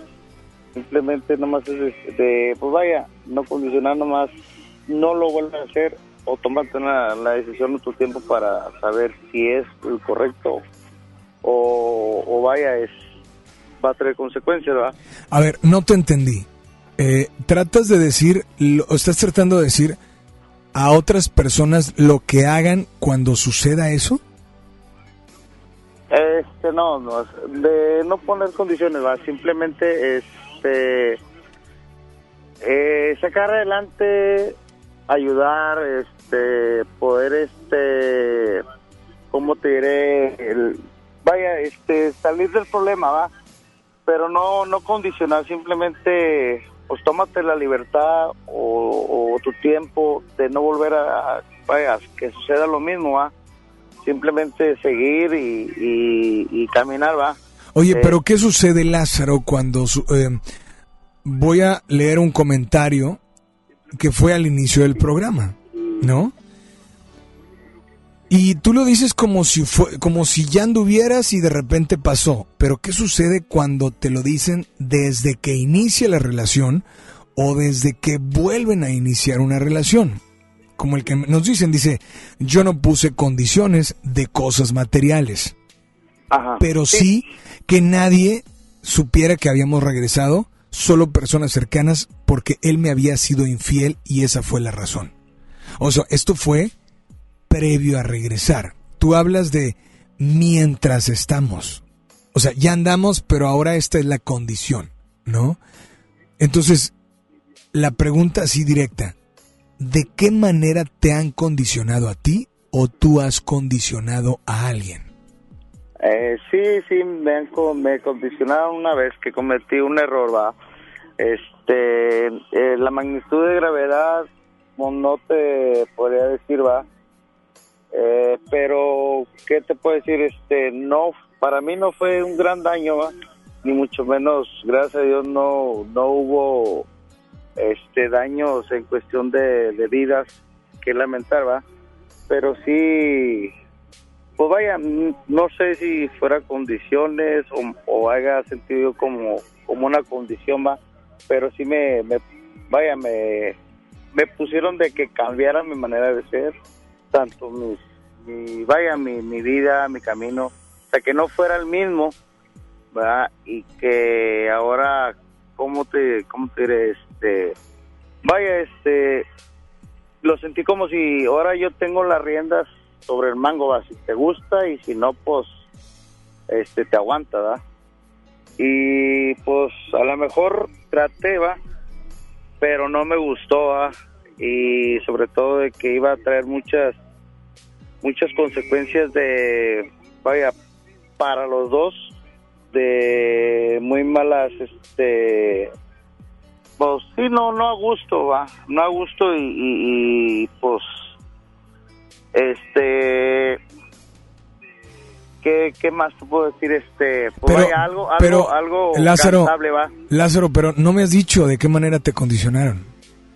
Simplemente nomás es de, de, pues vaya, no condicionar nomás, no lo vuelves a hacer o tomarte una, la decisión en tu tiempo para saber si es el correcto o, o vaya, es va a tener consecuencias, ¿verdad? A ver, no te entendí. Eh, ¿Tratas de decir, lo- o estás tratando de decir a otras personas lo que hagan cuando suceda eso? Este, no, no, de no poner condiciones, va, simplemente, este, eh, sacar adelante, ayudar, este, poder, este, ¿cómo te diré? El- vaya, este, salir del problema, va, pero no, no condicionar, simplemente, pues tómate la libertad o, o tu tiempo de no volver a, vaya, que suceda lo mismo, va simplemente seguir y, y- y caminar, va. Oye, Eh, pero ¿qué sucede, Lázaro, cuando su- eh, voy a leer un comentario que fue al inicio del programa, ¿no? Y tú lo dices como si fue, como si ya anduvieras y de repente pasó. Pero ¿qué sucede cuando te lo dicen desde que inicia la relación o desde que vuelven a iniciar una relación? Como el que nos dicen, dice, yo no puse condiciones de cosas materiales Ajá. pero sí que nadie supiera que habíamos regresado, solo personas cercanas, porque él me había sido infiel y esa fue la razón. O sea, esto fue previo a regresar. Tú hablas de mientras estamos. O sea, ya andamos, pero ahora esta es la condición, ¿no? Entonces, la pregunta así directa, ¿de qué manera te han condicionado a ti o tú has condicionado a alguien? Eh, sí, sí, me, han, me condicionaron una vez que cometí un error, va. Este, eh, la magnitud de gravedad, no te podría decir, va. Eh, pero, ¿qué te puedo decir? Este, no, para mí no fue un gran daño, va. Ni mucho menos, gracias a Dios, no, no hubo este daños en cuestión de, de vidas que lamentar, va. Pero sí, pues vaya, no sé si fuera condiciones o, o haya sentido como, como una condición va, pero sí me, me- vaya, me, me pusieron de que cambiara mi manera de ser, tanto mi, vaya, mi, mi vida, mi camino, o sea, que no fuera el mismo, ¿verdad? Y que ahora, ¿cómo te, cómo te diré? Este, vaya, este, lo sentí como si ahora yo tengo las riendas sobre el mango, va, si te gusta y si no, pues, este, te aguanta, ¿va? Y pues a lo mejor traté, va, pero no me gustó, va, y sobre todo de que iba a traer muchas, muchas consecuencias de, vaya, para los dos, de muy malas, este, pues sí, no, no a gusto, va, no a gusto y, y- y, pues, este, ¿qué, qué más te puedo decir? Este, pues Pero- vaya, algo, algo, pero, algo Lázaro, va. Lázaro, pero no me has dicho de qué manera te condicionaron.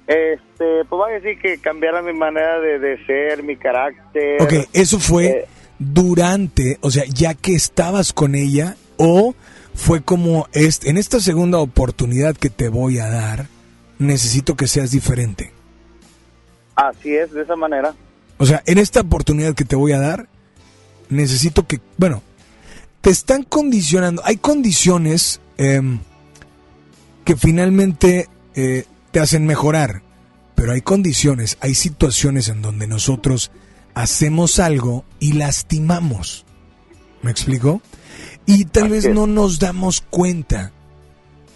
Este, pues voy a decir que cambiara mi manera de, de ser, mi carácter. Ok, eso fue Eh, durante, o sea, ya que estabas con ella, o fue como, este, en esta segunda oportunidad que te voy a dar, necesito que seas diferente. así es, de esa manera. O sea, en esta oportunidad que te voy a dar, necesito que, bueno, te están condicionando. Hay condiciones em, que finalmente eh, te hacen mejorar, pero hay condiciones, hay situaciones en donde nosotros hacemos algo y lastimamos. ¿Me explico? Y tal vez no nos damos cuenta.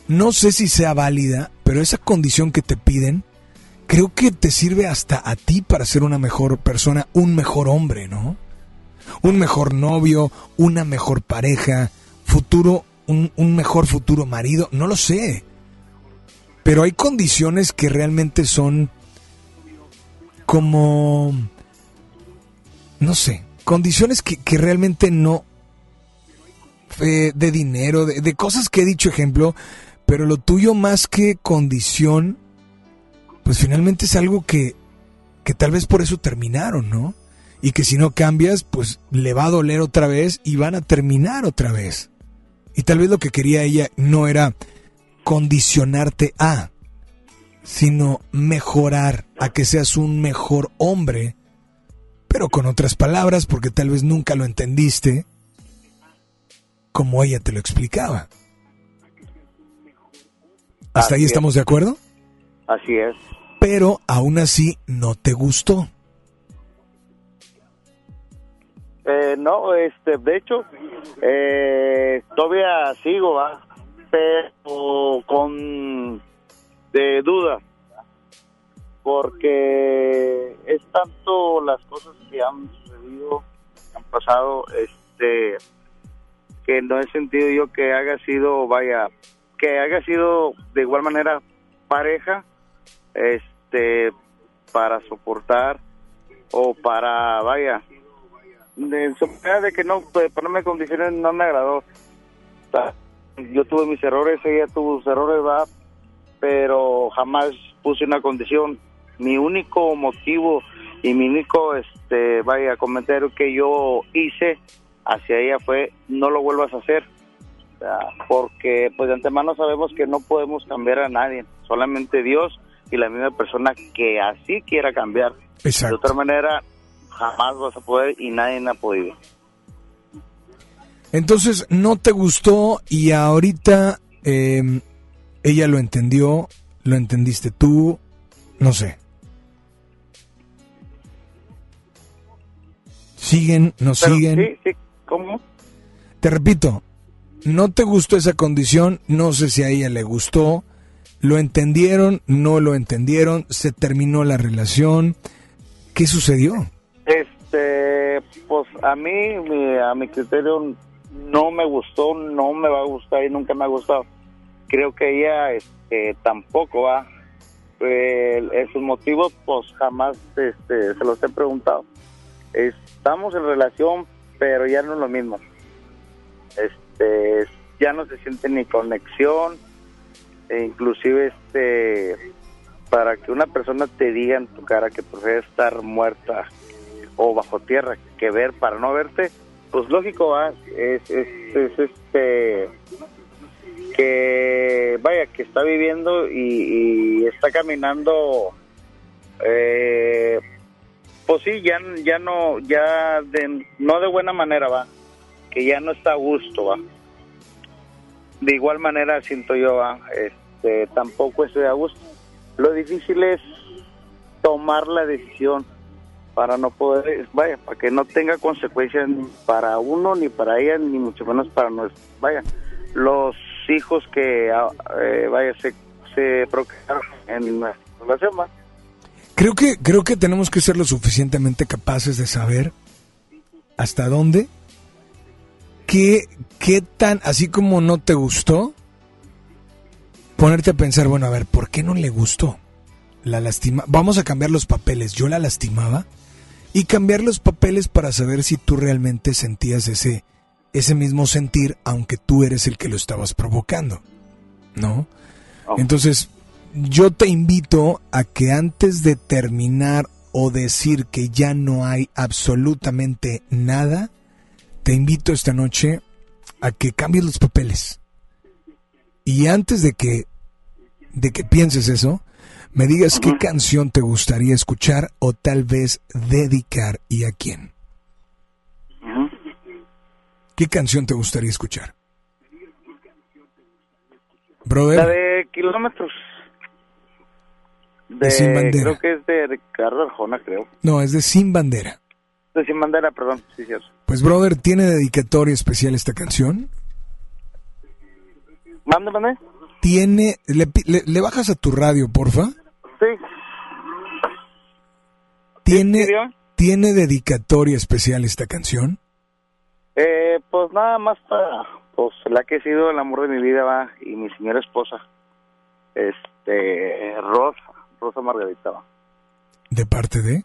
No sé si sea válida, pero esa condición que te piden, creo que te sirve hasta a ti para ser una mejor persona, un mejor hombre, ¿no? Un mejor novio, una mejor pareja, futuro, un, un mejor futuro marido, no lo sé. Pero hay condiciones que realmente son como, no sé, condiciones que, que realmente no, eh, de dinero, de, de cosas que he dicho ejemplo, pero lo tuyo más que condición, pues finalmente es algo que, que tal vez por eso terminaron, ¿no? Y que si no cambias, pues le va a doler otra vez y van a terminar otra vez. Y tal vez lo que quería ella no era condicionarte a, sino mejorar a que seas un mejor hombre, pero con otras palabras, porque tal vez nunca lo entendiste como ella te lo explicaba. ¿Hasta ahí es. estamos de acuerdo? Así es. Pero aún así no te gustó. Eh, no, este, de hecho, eh, todavía sigo, ¿va? Pero con de duda, porque es tanto las cosas que han sucedido, que han pasado, este, que no he sentido yo que haya sido, vaya, que haya sido de igual manera pareja, este, para soportar o para, vaya, de que no, de ponerme condiciones no me agradó. Yo tuve mis errores, ella tuvo sus errores, va, pero jamás puse una condición. Mi único motivo y mi único, este, vaya, comentario que yo hice hacia ella fue no lo vuelvas a hacer. Porque pues de antemano sabemos que no podemos cambiar a nadie, solamente Dios y la misma persona que así quiera cambiar. De otra manera, jamás vas a poder y nadie ha podido. Entonces no te gustó y ahorita eh, ella lo entendió, lo entendiste tú, no sé. Siguen, no Pero siguen. Sí, sí, ¿cómo? Te repito, no te gustó esa condición, no sé si a ella le gustó, lo entendieron, no lo entendieron, se terminó la relación. ¿Qué sucedió? Este, pues a mí, a mi criterio, no me gustó, no me va a gustar y nunca me ha gustado. Creo que ella este, tampoco va. Eh, esos motivos, pues jamás este, se los he preguntado. Estamos en relación, pero ya no es lo mismo. Este, ya no se siente ni conexión, e inclusive este, para que una persona te diga en tu cara que prefiere estar muerta o bajo tierra que ver para no verte, pues lógico va, es, es, es, este que vaya que está viviendo y, y está caminando eh, pues sí ya ya no ya de, no de buena manera va que ya no está a gusto va de igual manera siento yo va este tampoco estoy a gusto. Lo difícil es tomar la decisión para no poder, vaya, para que no tenga consecuencias ni para uno, ni para ella, ni mucho menos para nosotros, vaya, los hijos que, ah, eh, vaya, se, se procrearon en nuestra relación, ¿va? Creo que, creo que tenemos que ser lo suficientemente capaces de saber hasta dónde, qué, qué tan, así como no te gustó, ponerte a pensar, bueno, a ver, ¿por qué no le gustó? La lastima, vamos a cambiar los papeles, yo la lastimaba y cambiar los papeles para saber si tú realmente sentías ese, ese mismo sentir, aunque tú eres el que lo estabas provocando, ¿no? Entonces, yo te invito a que antes de terminar o decir que ya no hay absolutamente nada, te invito esta noche a que cambies los papeles. Y antes de que de que pienses eso, me digas qué canción te gustaría escuchar o tal vez dedicar y a quién. ¿Qué canción te gustaría escuchar? Brother. La de kilómetros. De, Sin Bandera. Creo que es de Ricardo Arjona, creo. No, es de Sin Bandera. De Sin Bandera, perdón. Sí, cierto. Pues, brother, ¿tiene dedicatoria especial esta canción? Mande. ¿Tiene... Le, le- le bajas a tu radio, porfa? Sí. ¿Tiene. ¿Tiene dedicatoria especial esta canción? Eh, pues nada más para pues la que ha sido el amor de mi vida va y mi señora esposa. Este, Rosa, Rosa Margarita va. ¿De parte de?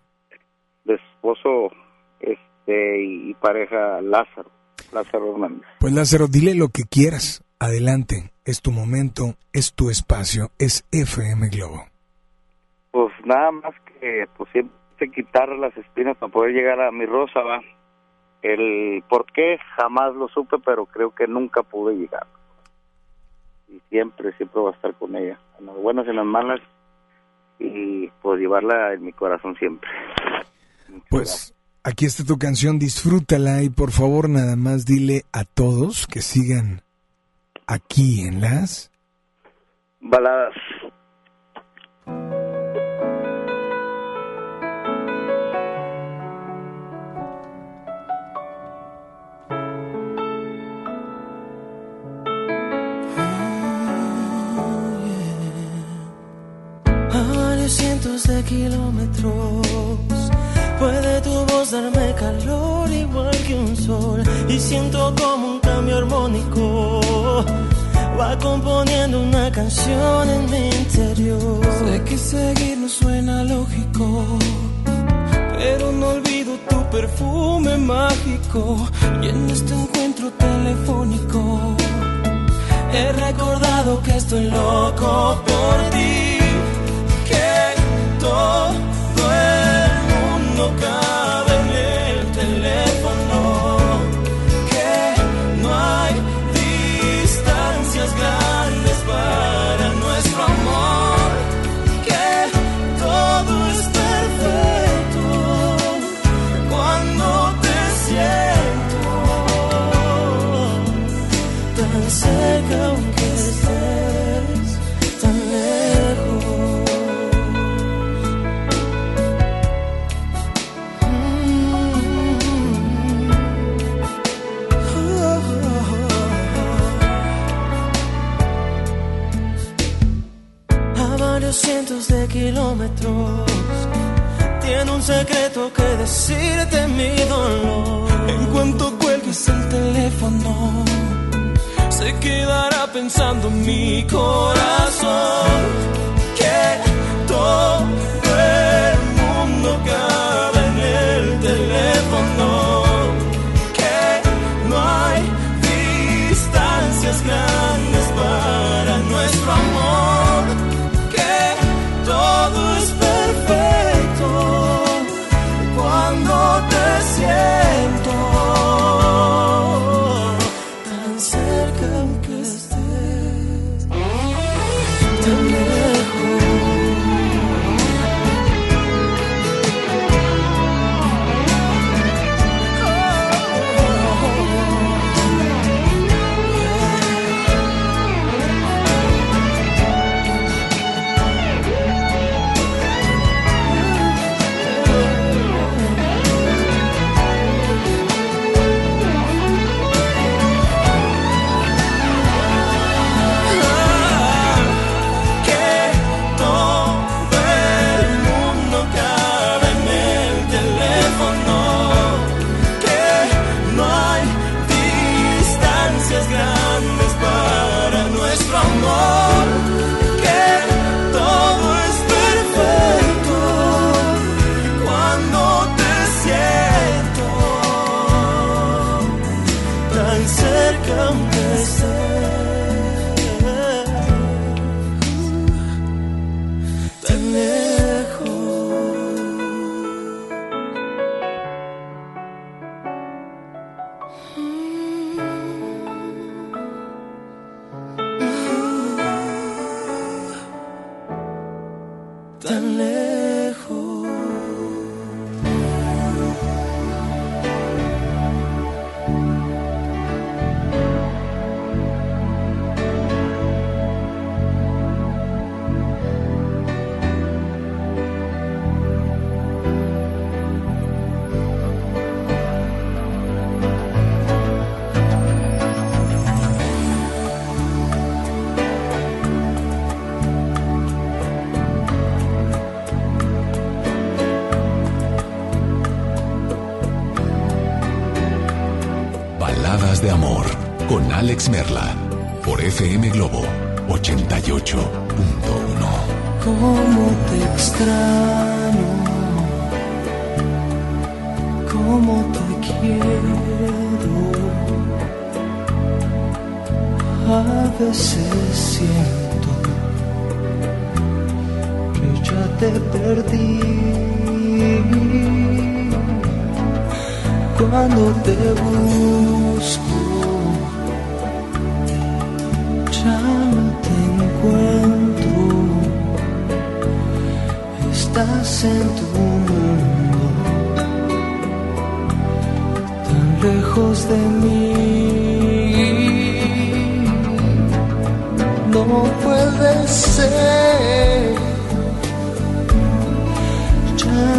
De esposo este y pareja Lázaro, Lázaro Hernández. Pues Lázaro, dile lo que quieras. Adelante. Es tu momento, es tu espacio, es FM Globo. Pues nada más que pues siempre quitar las espinas para poder llegar a mi Rosa va. El por qué jamás lo supe, pero creo que nunca pude llegar. Y siempre, siempre voy a estar con ella, en las buenas y en las malas, y pues llevarla en mi corazón siempre. Pues aquí está tu canción, disfrútala y por favor nada más dile a todos que sigan aquí en las... Baladas. De kilómetros. Puede tu voz darme calor igual que un sol y siento como un cambio armónico. Va componiendo una canción en mi interior. Sé que seguir no suena lógico, pero no olvido tu perfume mágico. Y en este encuentro telefónico he recordado que estoy loco por ti, todo el mundo cabe en el teléfono, que no hay distancias grandes para nuestro amor, que todo es perfecto cuando te siento tan cerca aunque estés kilómetros tiene un secreto que decirte mi dolor. En cuanto cuelgues el teléfono, se quedará pensando mi corazón que todo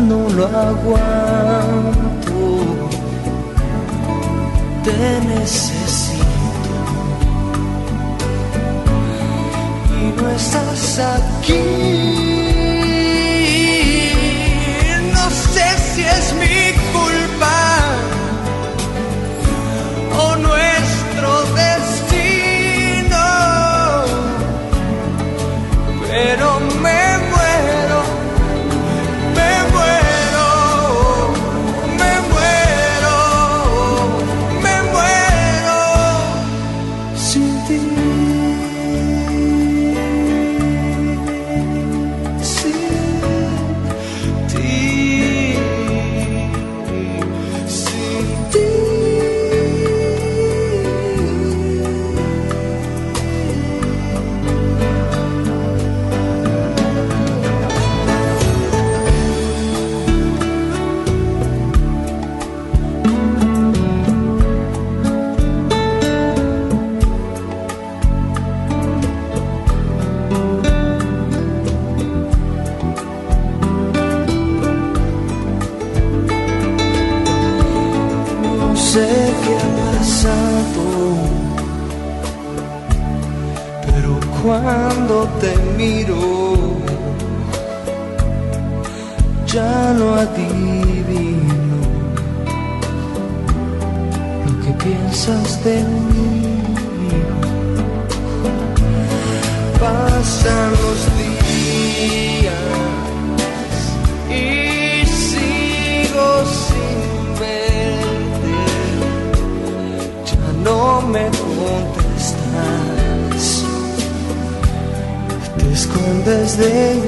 no lo aguanto, te necesito y no estás aquí. los días y sigo sin verte. Ya no me contestas, te escondes de mí.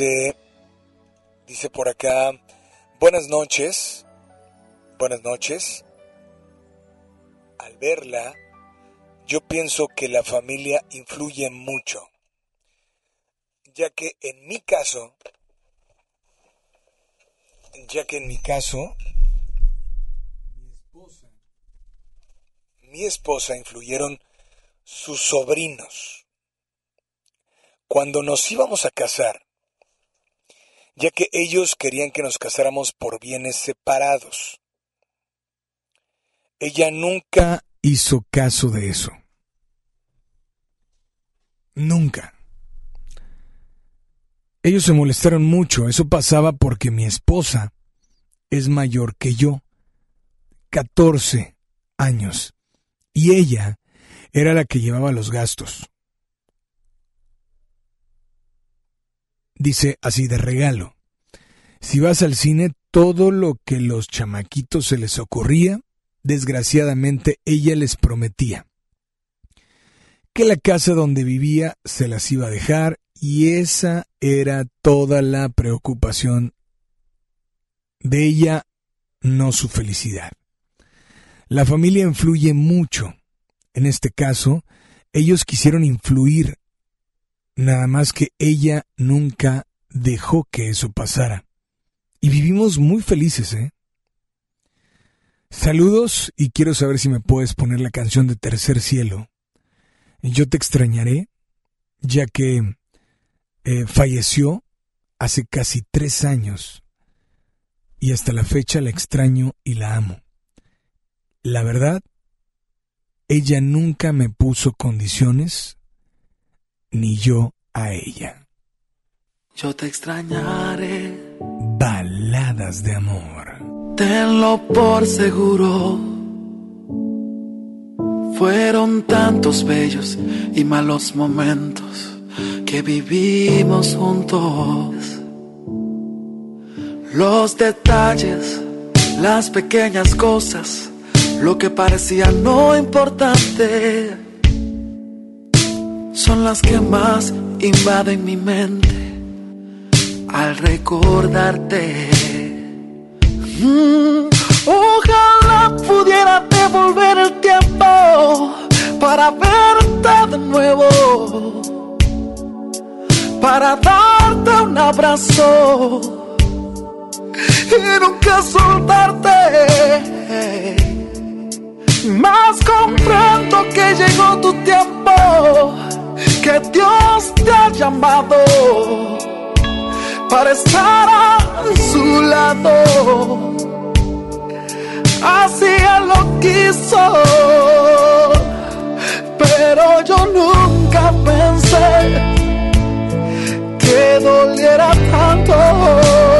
Dice, dice por acá, buenas noches, buenas noches. Al verla, yo pienso que la familia influye mucho, ya que en mi caso, ya que en mi caso, mi esposa influyeron sus sobrinos cuando nos íbamos a casar, ya que ellos querían que nos casáramos por bienes separados. Ella nunca hizo caso de eso. Nunca. Ellos se molestaron mucho. Eso pasaba porque mi esposa es mayor que yo. 14 años. Y ella era la que llevaba los gastos. Dice así de regalo. Si vas al cine, todo lo que los chamaquitos se les ocurría, desgraciadamente ella les prometía. Que la casa donde vivía se las iba a dejar y esa era toda la preocupación de ella, no su felicidad. La familia influye mucho. En este caso, ellos quisieron influir, nada más que ella nunca dejó que eso pasara. Y vivimos muy felices, ¿eh? Saludos y quiero saber si me puedes poner la canción de Tercer Cielo. Yo te extrañaré, ya que eh, falleció hace casi tres años y hasta la fecha la extraño y la amo. La verdad, ella nunca me puso condiciones, ni yo a ella. Yo te extrañaré. Baladas de amor. Tenlo por seguro. Fueron tantos bellos y malos momentos que vivimos juntos. Los detalles, las pequeñas cosas, lo que parecía no importante, son las que más invaden mi mente al recordarte. Mm, ojalá pudiera devolver el tiempo para verte de nuevo, para darte un abrazo y nunca soltarte. Más comprendo que llegó tu tiempo, que Dios te ha llamado para estar a su lado. Así Él lo quiso, pero yo nunca pensé que doliera tanto.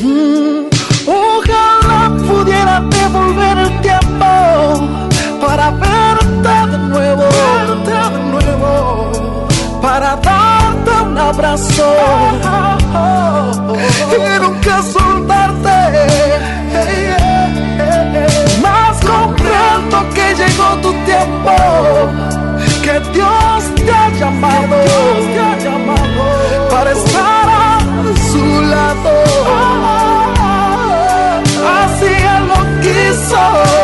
Mm, ojalá pudiera devolver el tiempo para verte de nuevo, verte de nuevo, para darte un abrazo y nunca soltarte. Más llegó tu tiempo, que Dios te ha llamado, te ha llamado para estar a su lado. Quiso,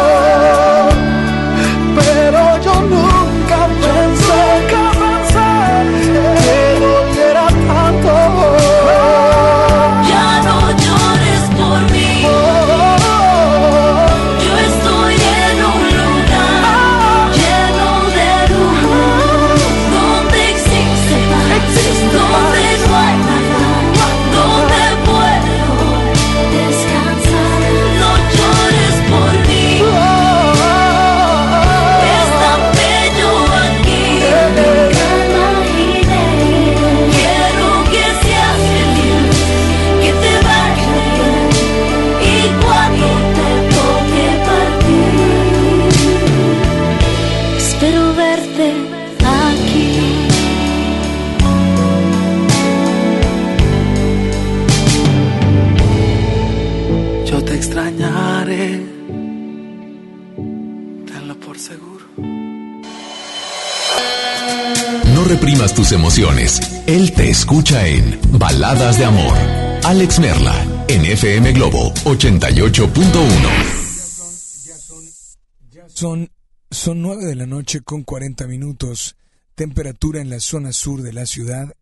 Tus emociones. Él te escucha en Baladas de Amor. Alex Merla, en FM Globo 88.1. Son, son 9 de la noche con 40 minutos. Temperatura en la zona sur de la ciudad,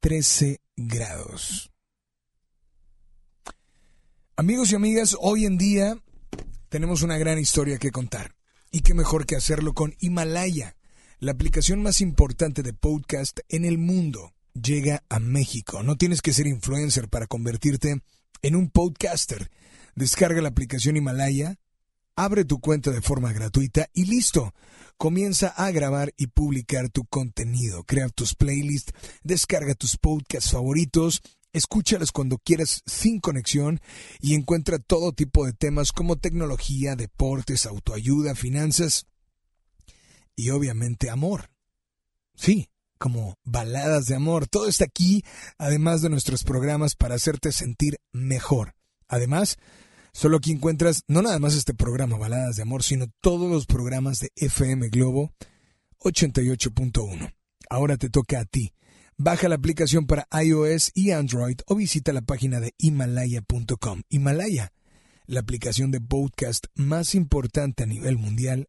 13 grados. Amigos y amigas, hoy en día tenemos una gran historia que contar. Y qué mejor que hacerlo con Himalaya, la aplicación más importante de podcast en el mundo. Llega a México. No tienes que ser influencer para convertirte en un podcaster. Descarga la aplicación Himalaya, abre tu cuenta de forma gratuita y listo. Comienza a grabar y publicar tu contenido. Crea tus playlists, descarga tus podcasts favoritos, escúchalos cuando quieras sin conexión y encuentra todo tipo de temas como tecnología, deportes, autoayuda, finanzas y obviamente amor. Sí, como baladas de amor. Todo está aquí, además de nuestros programas para hacerte sentir mejor. Además, solo aquí encuentras no nada más este programa Baladas de Amor, sino todos los programas de FM Globo 88.1. Ahora te toca a ti. Baja la aplicación para iOS y Android o visita la página de himalaya.com. Himalaya, la aplicación de podcast más importante a nivel mundial,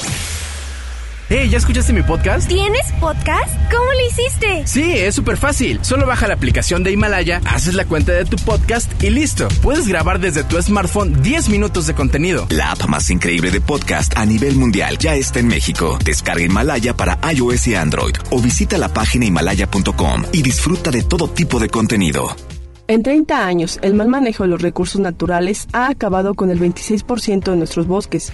Hey, ¿ya escuchaste mi podcast? ¿Tienes podcast? ¿Cómo lo hiciste? Sí, es súper fácil. Solo baja la aplicación de Himalaya, haces la cuenta de tu podcast y listo. Puedes grabar desde tu smartphone 10 minutos de contenido. La app más increíble de podcast a nivel mundial ya está en México. Descarga Himalaya para iOS y Android o visita la página himalaya.com y disfruta de todo tipo de contenido. En 30 años, el mal manejo de los recursos naturales ha acabado con el 26% de nuestros bosques.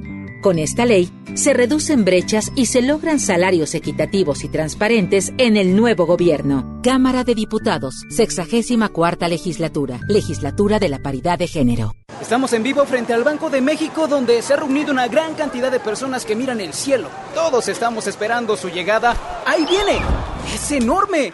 Con esta ley, se reducen brechas y se logran salarios equitativos y transparentes en el nuevo gobierno. Cámara de Diputados, 64 legislatura, legislatura de la paridad de género. Estamos en vivo frente al Banco de México donde se ha reunido una gran cantidad de personas que miran el cielo. Todos estamos esperando su llegada. ¡Ahí viene! ¡Es enorme!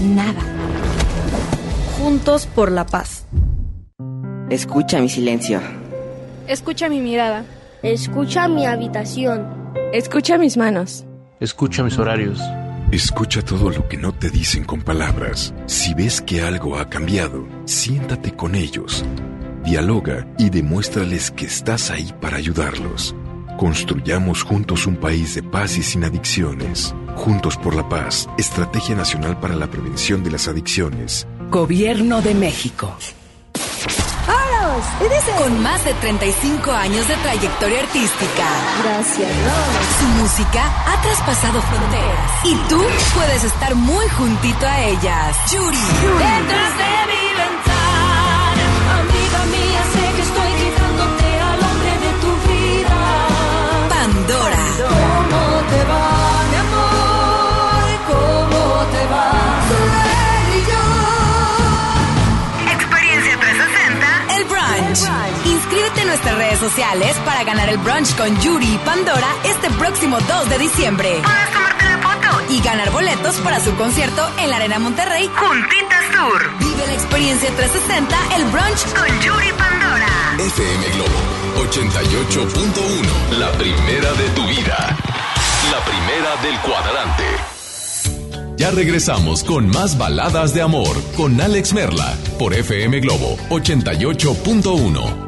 Nada. Juntos por la paz. Escucha mi silencio. Escucha mi mirada. Escucha mi habitación. Escucha mis manos. Escucha mis horarios. Escucha todo lo que no te dicen con palabras. Si ves que algo ha cambiado, siéntate con ellos. Dialoga y demuéstrales que estás ahí para ayudarlos. Construyamos juntos un país de paz y sin adicciones. Juntos por la paz, Estrategia Nacional para la Prevención de las Adicciones. Gobierno de México. Con más de 35 años de trayectoria artística. Gracias, Su música ha traspasado fronteras. Y tú puedes estar muy juntito a ellas. Yuri. Detrás de mi ventana, nuestras redes sociales para ganar el brunch con Yuri y Pandora este próximo 2 de diciembre. Puedes tomarte la foto y ganar boletos para su concierto en la Arena Monterrey Juntitas Tour. Vive la experiencia 360, el brunch con Yuri y Pandora. FM Globo 88.1. La primera de tu vida. La primera del cuadrante. Ya regresamos con más baladas de amor con Alex Merla por FM Globo 88.1.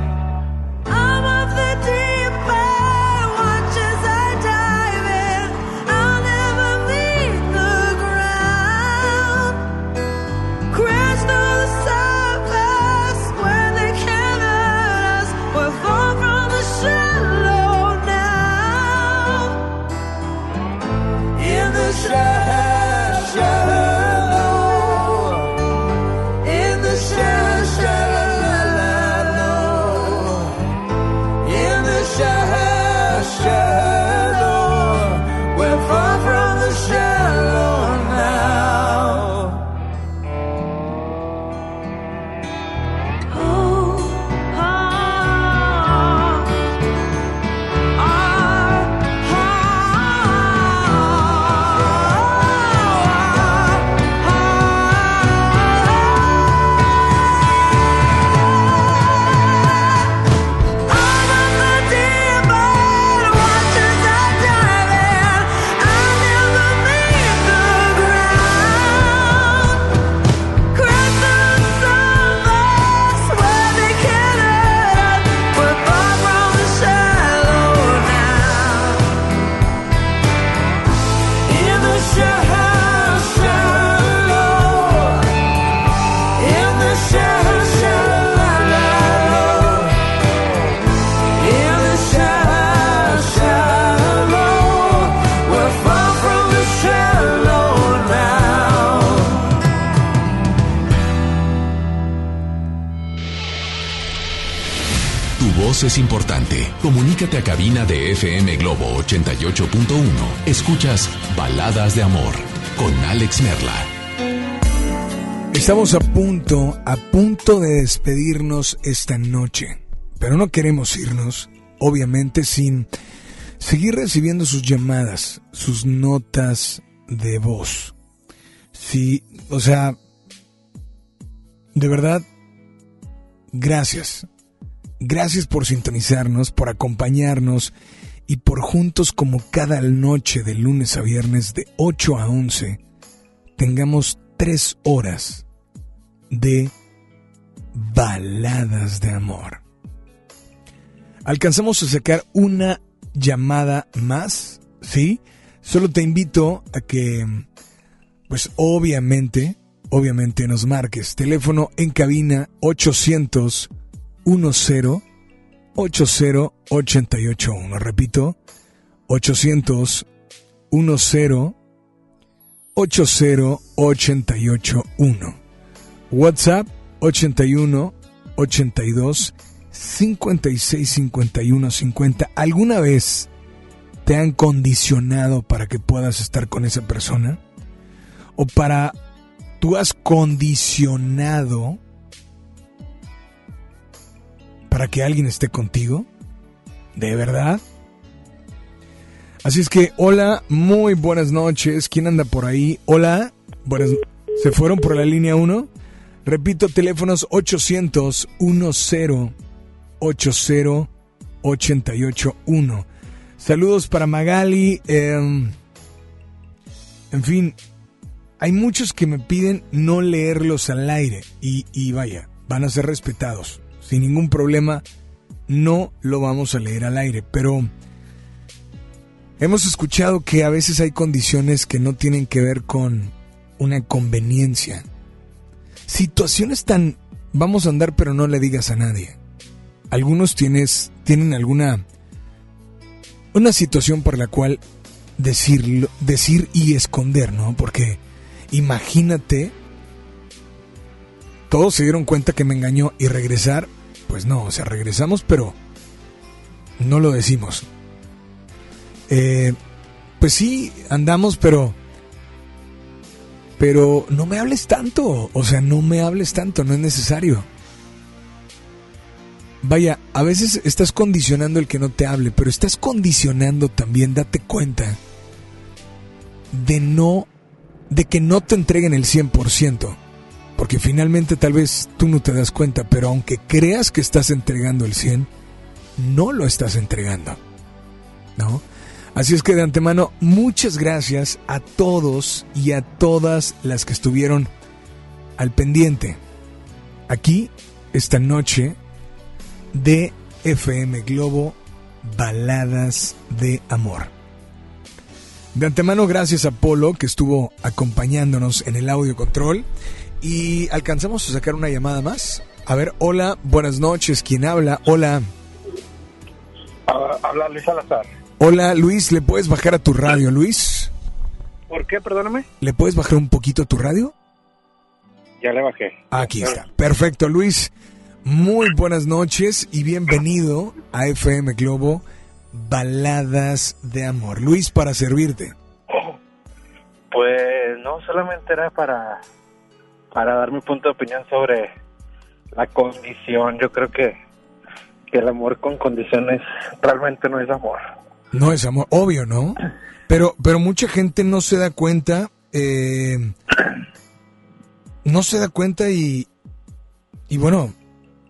Importante. Comunícate a cabina de FM Globo 88.1. Escuchas Baladas de Amor con Alex Merla. Estamos a punto, a punto de despedirnos esta noche. Pero no queremos irnos, obviamente, sin seguir recibiendo sus llamadas, sus notas de voz. Sí, o sea, de verdad, gracias. Gracias por sintonizarnos, por acompañarnos y por juntos como cada noche de lunes a viernes de 8 a 11 tengamos tres horas de baladas de amor. Alcanzamos a sacar una llamada más, ¿sí? Solo te invito a que, pues obviamente, obviamente nos marques. Teléfono en cabina 800 10 80 881. Repito, 800 10 80 881. WhatsApp 81 82 56 51 50. ¿Alguna vez te han condicionado para que puedas estar con esa persona? ¿O para tú has condicionado para que alguien esté contigo? ¿De verdad? Así es que, hola, muy buenas noches. ¿Quién anda por ahí? Hola, buenas. ¿Se fueron por la línea 1? Repito, teléfonos 800 10 80 881. Saludos para Magali. eh, en fin, hay muchos que me piden no leerlos al aire y, y vaya, van a ser respetados. Sin ningún problema, no lo vamos a leer al aire. Pero hemos escuchado que a veces hay condiciones que no tienen que ver con una conveniencia. Situaciones tan vamos a andar pero no le digas a nadie. Algunos tienes, tienen alguna una situación por la cual decirlo, decir y esconder, ¿no? Porque imagínate, todos se dieron cuenta que me engañó y regresar, pues no, o sea, regresamos, pero no lo decimos. Eh, pues sí, andamos, pero... Pero no me hables tanto, o sea, no me hables tanto, no es necesario. Vaya, a veces estás condicionando el que no te hable, pero estás condicionando también, date cuenta, de no, de que no te entreguen el 100%. Porque finalmente tal vez tú no te das cuenta, pero aunque creas que estás entregando el 100, no lo estás entregando. ¿No? Así es que de antemano, muchas gracias a todos y a todas las que estuvieron al pendiente. Aquí, esta noche, de FM Globo, Baladas de Amor. De antemano, gracias a Polo que estuvo acompañándonos en el audio control. Y alcanzamos a sacar una llamada más. A ver, hola, buenas noches. ¿Quién habla? Hola. Ah, habla Luis Salazar. Hola, Luis. ¿Le puedes bajar a tu radio, Luis? ¿Por qué? Perdóname. ¿Le puedes bajar un poquito a tu radio? Ya le bajé. Aquí está. Perfecto, Luis. Muy buenas noches y bienvenido a FM Globo Baladas de Amor. Luis, para servirte. Pues no, solamente era para, para dar mi punto de opinión sobre la condición. Yo creo que, que el amor con condiciones realmente no es amor. No es amor, obvio, ¿no? Pero, pero mucha gente no se da cuenta, eh, no se da cuenta y, y bueno,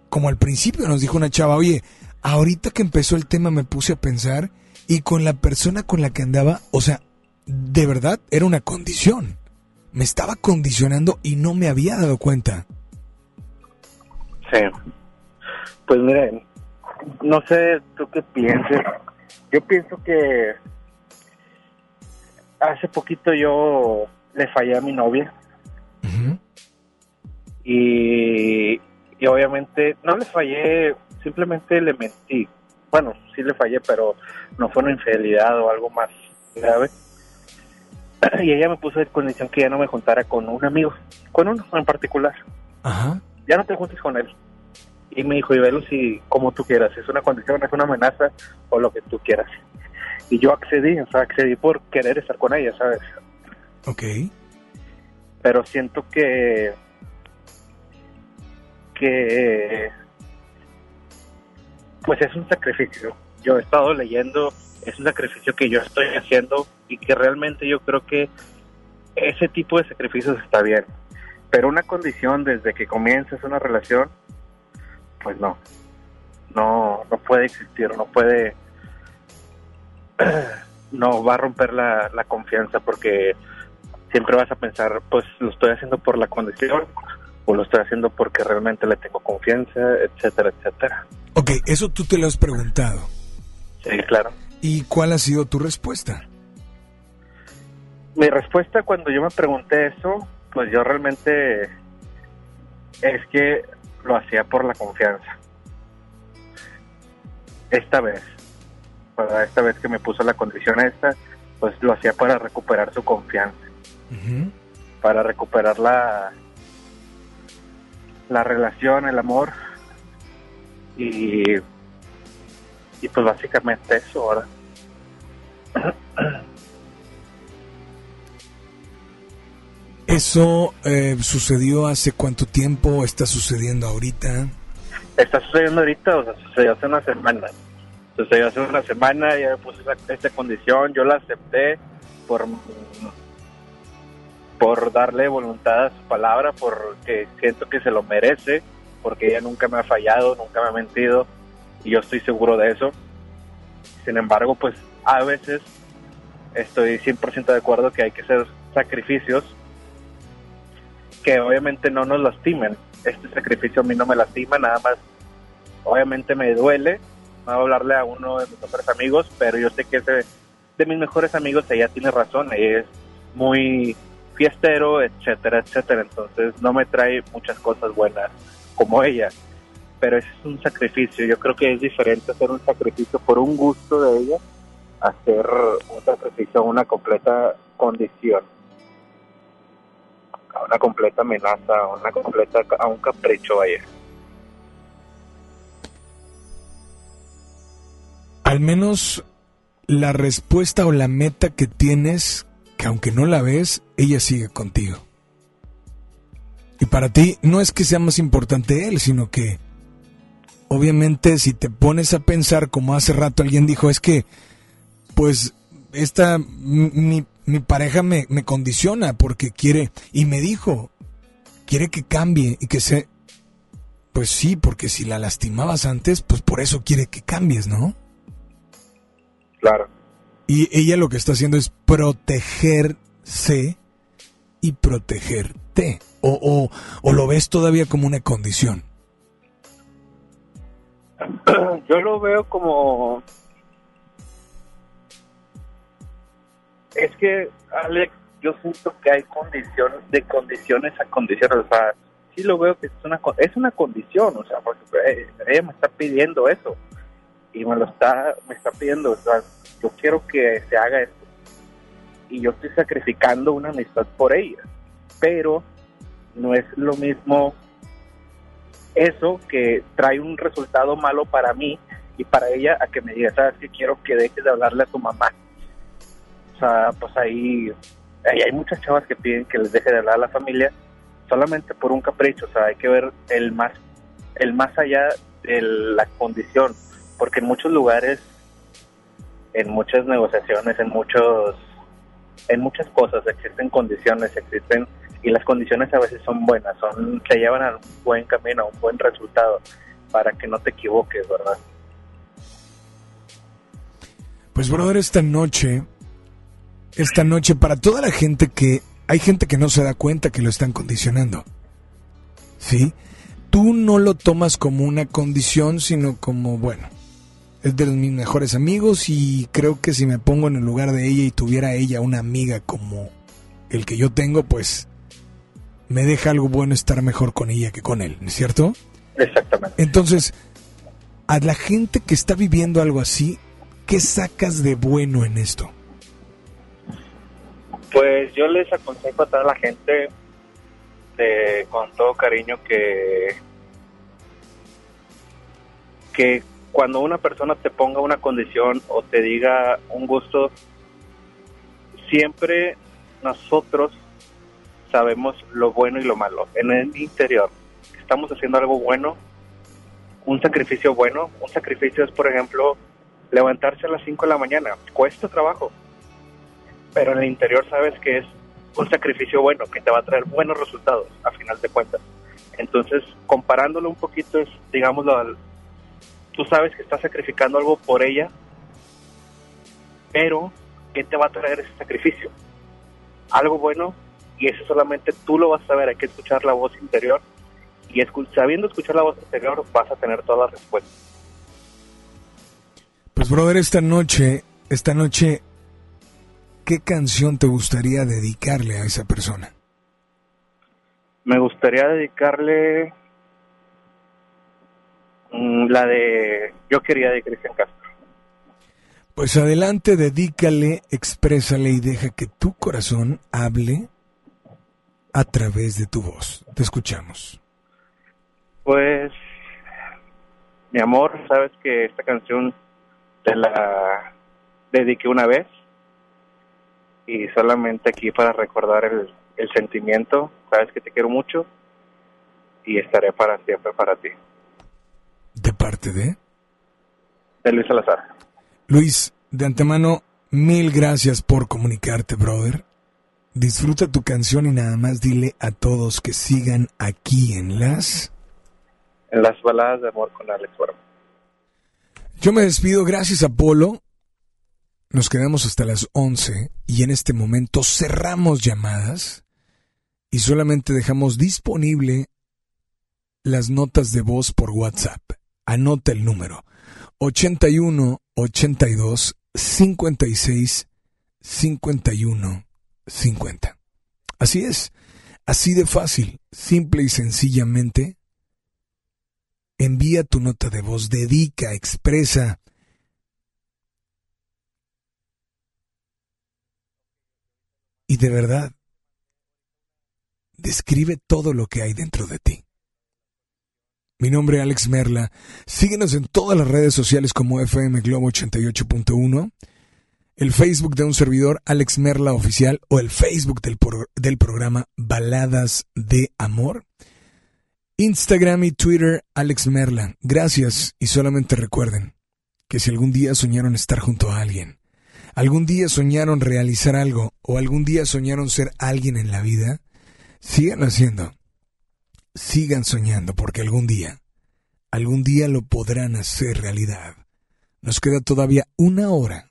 como al principio nos dijo una chava, oye, ahorita que empezó el tema me puse a pensar y con la persona con la que andaba, o sea, de verdad era una condición. Me estaba condicionando y no me había dado cuenta. Sí. Pues miren, no sé tú qué pienses. Yo pienso que hace poquito yo le fallé a mi novia. y, y obviamente no le fallé, simplemente le mentí. Bueno, sí le fallé, pero no fue una infidelidad o algo más grave. Y ella me puso de condición que ya no me juntara con un amigo, con uno en particular. Ajá. Ya no te juntes con él. Y me dijo, y velo si como tú quieras, es una condición, es una amenaza o lo que tú quieras. Y yo accedí, o sea, accedí por querer estar con ella, ¿sabes? Ok. Pero siento que que pues es un sacrificio. Yo he estado leyendo, es un sacrificio que yo estoy haciendo y que realmente yo creo que ese tipo de sacrificios está bien. Pero una condición desde que comienzas una relación, pues no, no, no puede existir, no puede, no va a romper la, la confianza porque siempre vas a pensar, pues lo estoy haciendo por la condición o lo estoy haciendo porque realmente le tengo confianza, etcétera, etcétera. Ok, eso tú te lo has preguntado. Sí, claro. ¿Y cuál ha sido tu respuesta? Mi respuesta cuando yo me pregunté eso, pues yo realmente es que lo hacía por la confianza. Esta vez, para esta vez que me puso la condición esta, pues lo hacía para recuperar su confianza, para recuperar la, la relación, el amor y, y pues básicamente eso ahora. ¿Eso eh, sucedió hace cuánto tiempo? ¿Está sucediendo ahorita? Está sucediendo ahorita, o sea, sucedió hace una semana. Sucedió hace una semana, ya me puse esta condición, yo la acepté por por darle voluntad a su palabra, porque siento que se lo merece, porque ella nunca me ha fallado, nunca me ha mentido, y yo estoy seguro de eso. Sin embargo, pues a veces estoy 100% de acuerdo que hay que hacer sacrificios que obviamente no nos lastimen. Este sacrificio a mí no me lastima, nada más, obviamente me duele, no voy a hablarle a uno de mis mejores amigos, pero yo sé que ese de mis mejores amigos ella tiene razón, ella es muy fiestero, etcétera, etcétera. Entonces no me trae muchas cosas buenas como ella. Pero es un sacrificio. Yo creo que es diferente hacer un sacrificio por un gusto de ella, hacer un sacrificio a una completa condición, a una completa amenaza, a una completa a un capricho vaya. Al menos la respuesta o la meta que tienes, que aunque no la ves, ella sigue contigo. Y para ti no es que sea más importante él, sino que obviamente si te pones a pensar como hace rato alguien dijo, es que pues esta mi, mi pareja me, me condiciona porque quiere y me dijo, quiere que cambie y que se pues sí, porque si la lastimabas antes, pues por eso quiere que cambies, ¿no? Claro. Y ella lo que está haciendo es protegerse y protegerte. O, o, o lo ves todavía como una condición. Yo lo veo como... Es que, Alex, yo siento que hay condiciones, de condiciones a condiciones. O sea, sí lo veo que es una, es una condición. O sea, porque eh, ella me está pidiendo eso. Y me lo está, me está pidiendo. O sea, yo quiero que se haga esto. Y yo estoy sacrificando una amistad por ella. Pero no es lo mismo eso que trae un resultado malo para mí y para ella a que me diga, sabes que quiero que dejes de hablarle a tu mamá. O sea, pues ahí, hay muchas chavas que piden que les deje de hablar a la familia solamente por un capricho, o sea, hay que ver el más el más allá de la condición, porque en muchos lugares en muchas negociaciones, en muchos en muchas cosas existen condiciones, existen y las condiciones a veces son buenas, son te llevan a un buen camino, a un buen resultado para que no te equivoques, ¿verdad? Pues brother, esta noche, esta noche para toda la gente que hay gente que no se da cuenta que lo están condicionando. ¿Sí? Tú no lo tomas como una condición, sino como, bueno, es de mis mejores amigos y creo que si me pongo en el lugar de ella y tuviera ella una amiga como el que yo tengo, pues me deja algo bueno estar mejor con ella que con él, ¿no es cierto? Exactamente. Entonces, a la gente que está viviendo algo así, ¿qué sacas de bueno en esto? Pues yo les aconsejo a toda la gente de, con todo cariño que que cuando una persona te ponga una condición o te diga un gusto, siempre nosotros sabemos lo bueno y lo malo. En el interior, estamos haciendo algo bueno, un sacrificio bueno. Un sacrificio es, por ejemplo, levantarse a las 5 de la mañana. Cuesta trabajo, pero en el interior sabes que es un sacrificio bueno, que te va a traer buenos resultados a final de cuentas. Entonces, comparándolo un poquito, es, digámoslo, al- tú sabes que estás sacrificando algo por ella, pero ¿qué te va a traer ese sacrificio? Algo bueno, y eso solamente tú lo vas a saber, hay que escuchar la voz interior, y escu- sabiendo escuchar la voz interior vas a tener todas las respuestas. Pues brother, esta noche, esta noche, ¿qué canción te gustaría dedicarle a esa persona? Me gustaría dedicarle mm, la de Yo quería de Cristian Castro. Pues adelante, dedícale, exprésale y deja que tu corazón hable a través de tu voz. Te escuchamos. Pues, mi amor, sabes que esta canción te la dediqué una vez y solamente aquí para recordar el, el sentimiento. Sabes que te quiero mucho y estaré para siempre para ti. ¿De parte de? De Luis Salazar. Luis, de antemano, mil gracias por comunicarte, brother. Disfruta tu canción y nada más dile a todos que sigan aquí en las... En las baladas de amor con Alex Barba. Yo me despido, gracias Apolo. Nos quedamos hasta las 11 y en este momento cerramos llamadas y solamente dejamos disponible las notas de voz por WhatsApp. Anota el número 81 82 56 51 50. Así es, así de fácil, simple y sencillamente Envía tu nota de voz, dedica, expresa. Y de verdad, describe todo lo que hay dentro de ti. Mi nombre es Alex Merla. Síguenos en todas las redes sociales como FM Globo 88.1, el Facebook de un servidor Alex Merla Oficial o el Facebook del, del programa Baladas de Amor. Instagram y Twitter Alex Merla. Gracias y solamente recuerden que si algún día soñaron estar junto a alguien, algún día soñaron realizar algo o algún día soñaron ser alguien en la vida, sigan haciendo. Sigan soñando porque algún día, algún día lo podrán hacer realidad. Nos queda todavía una hora,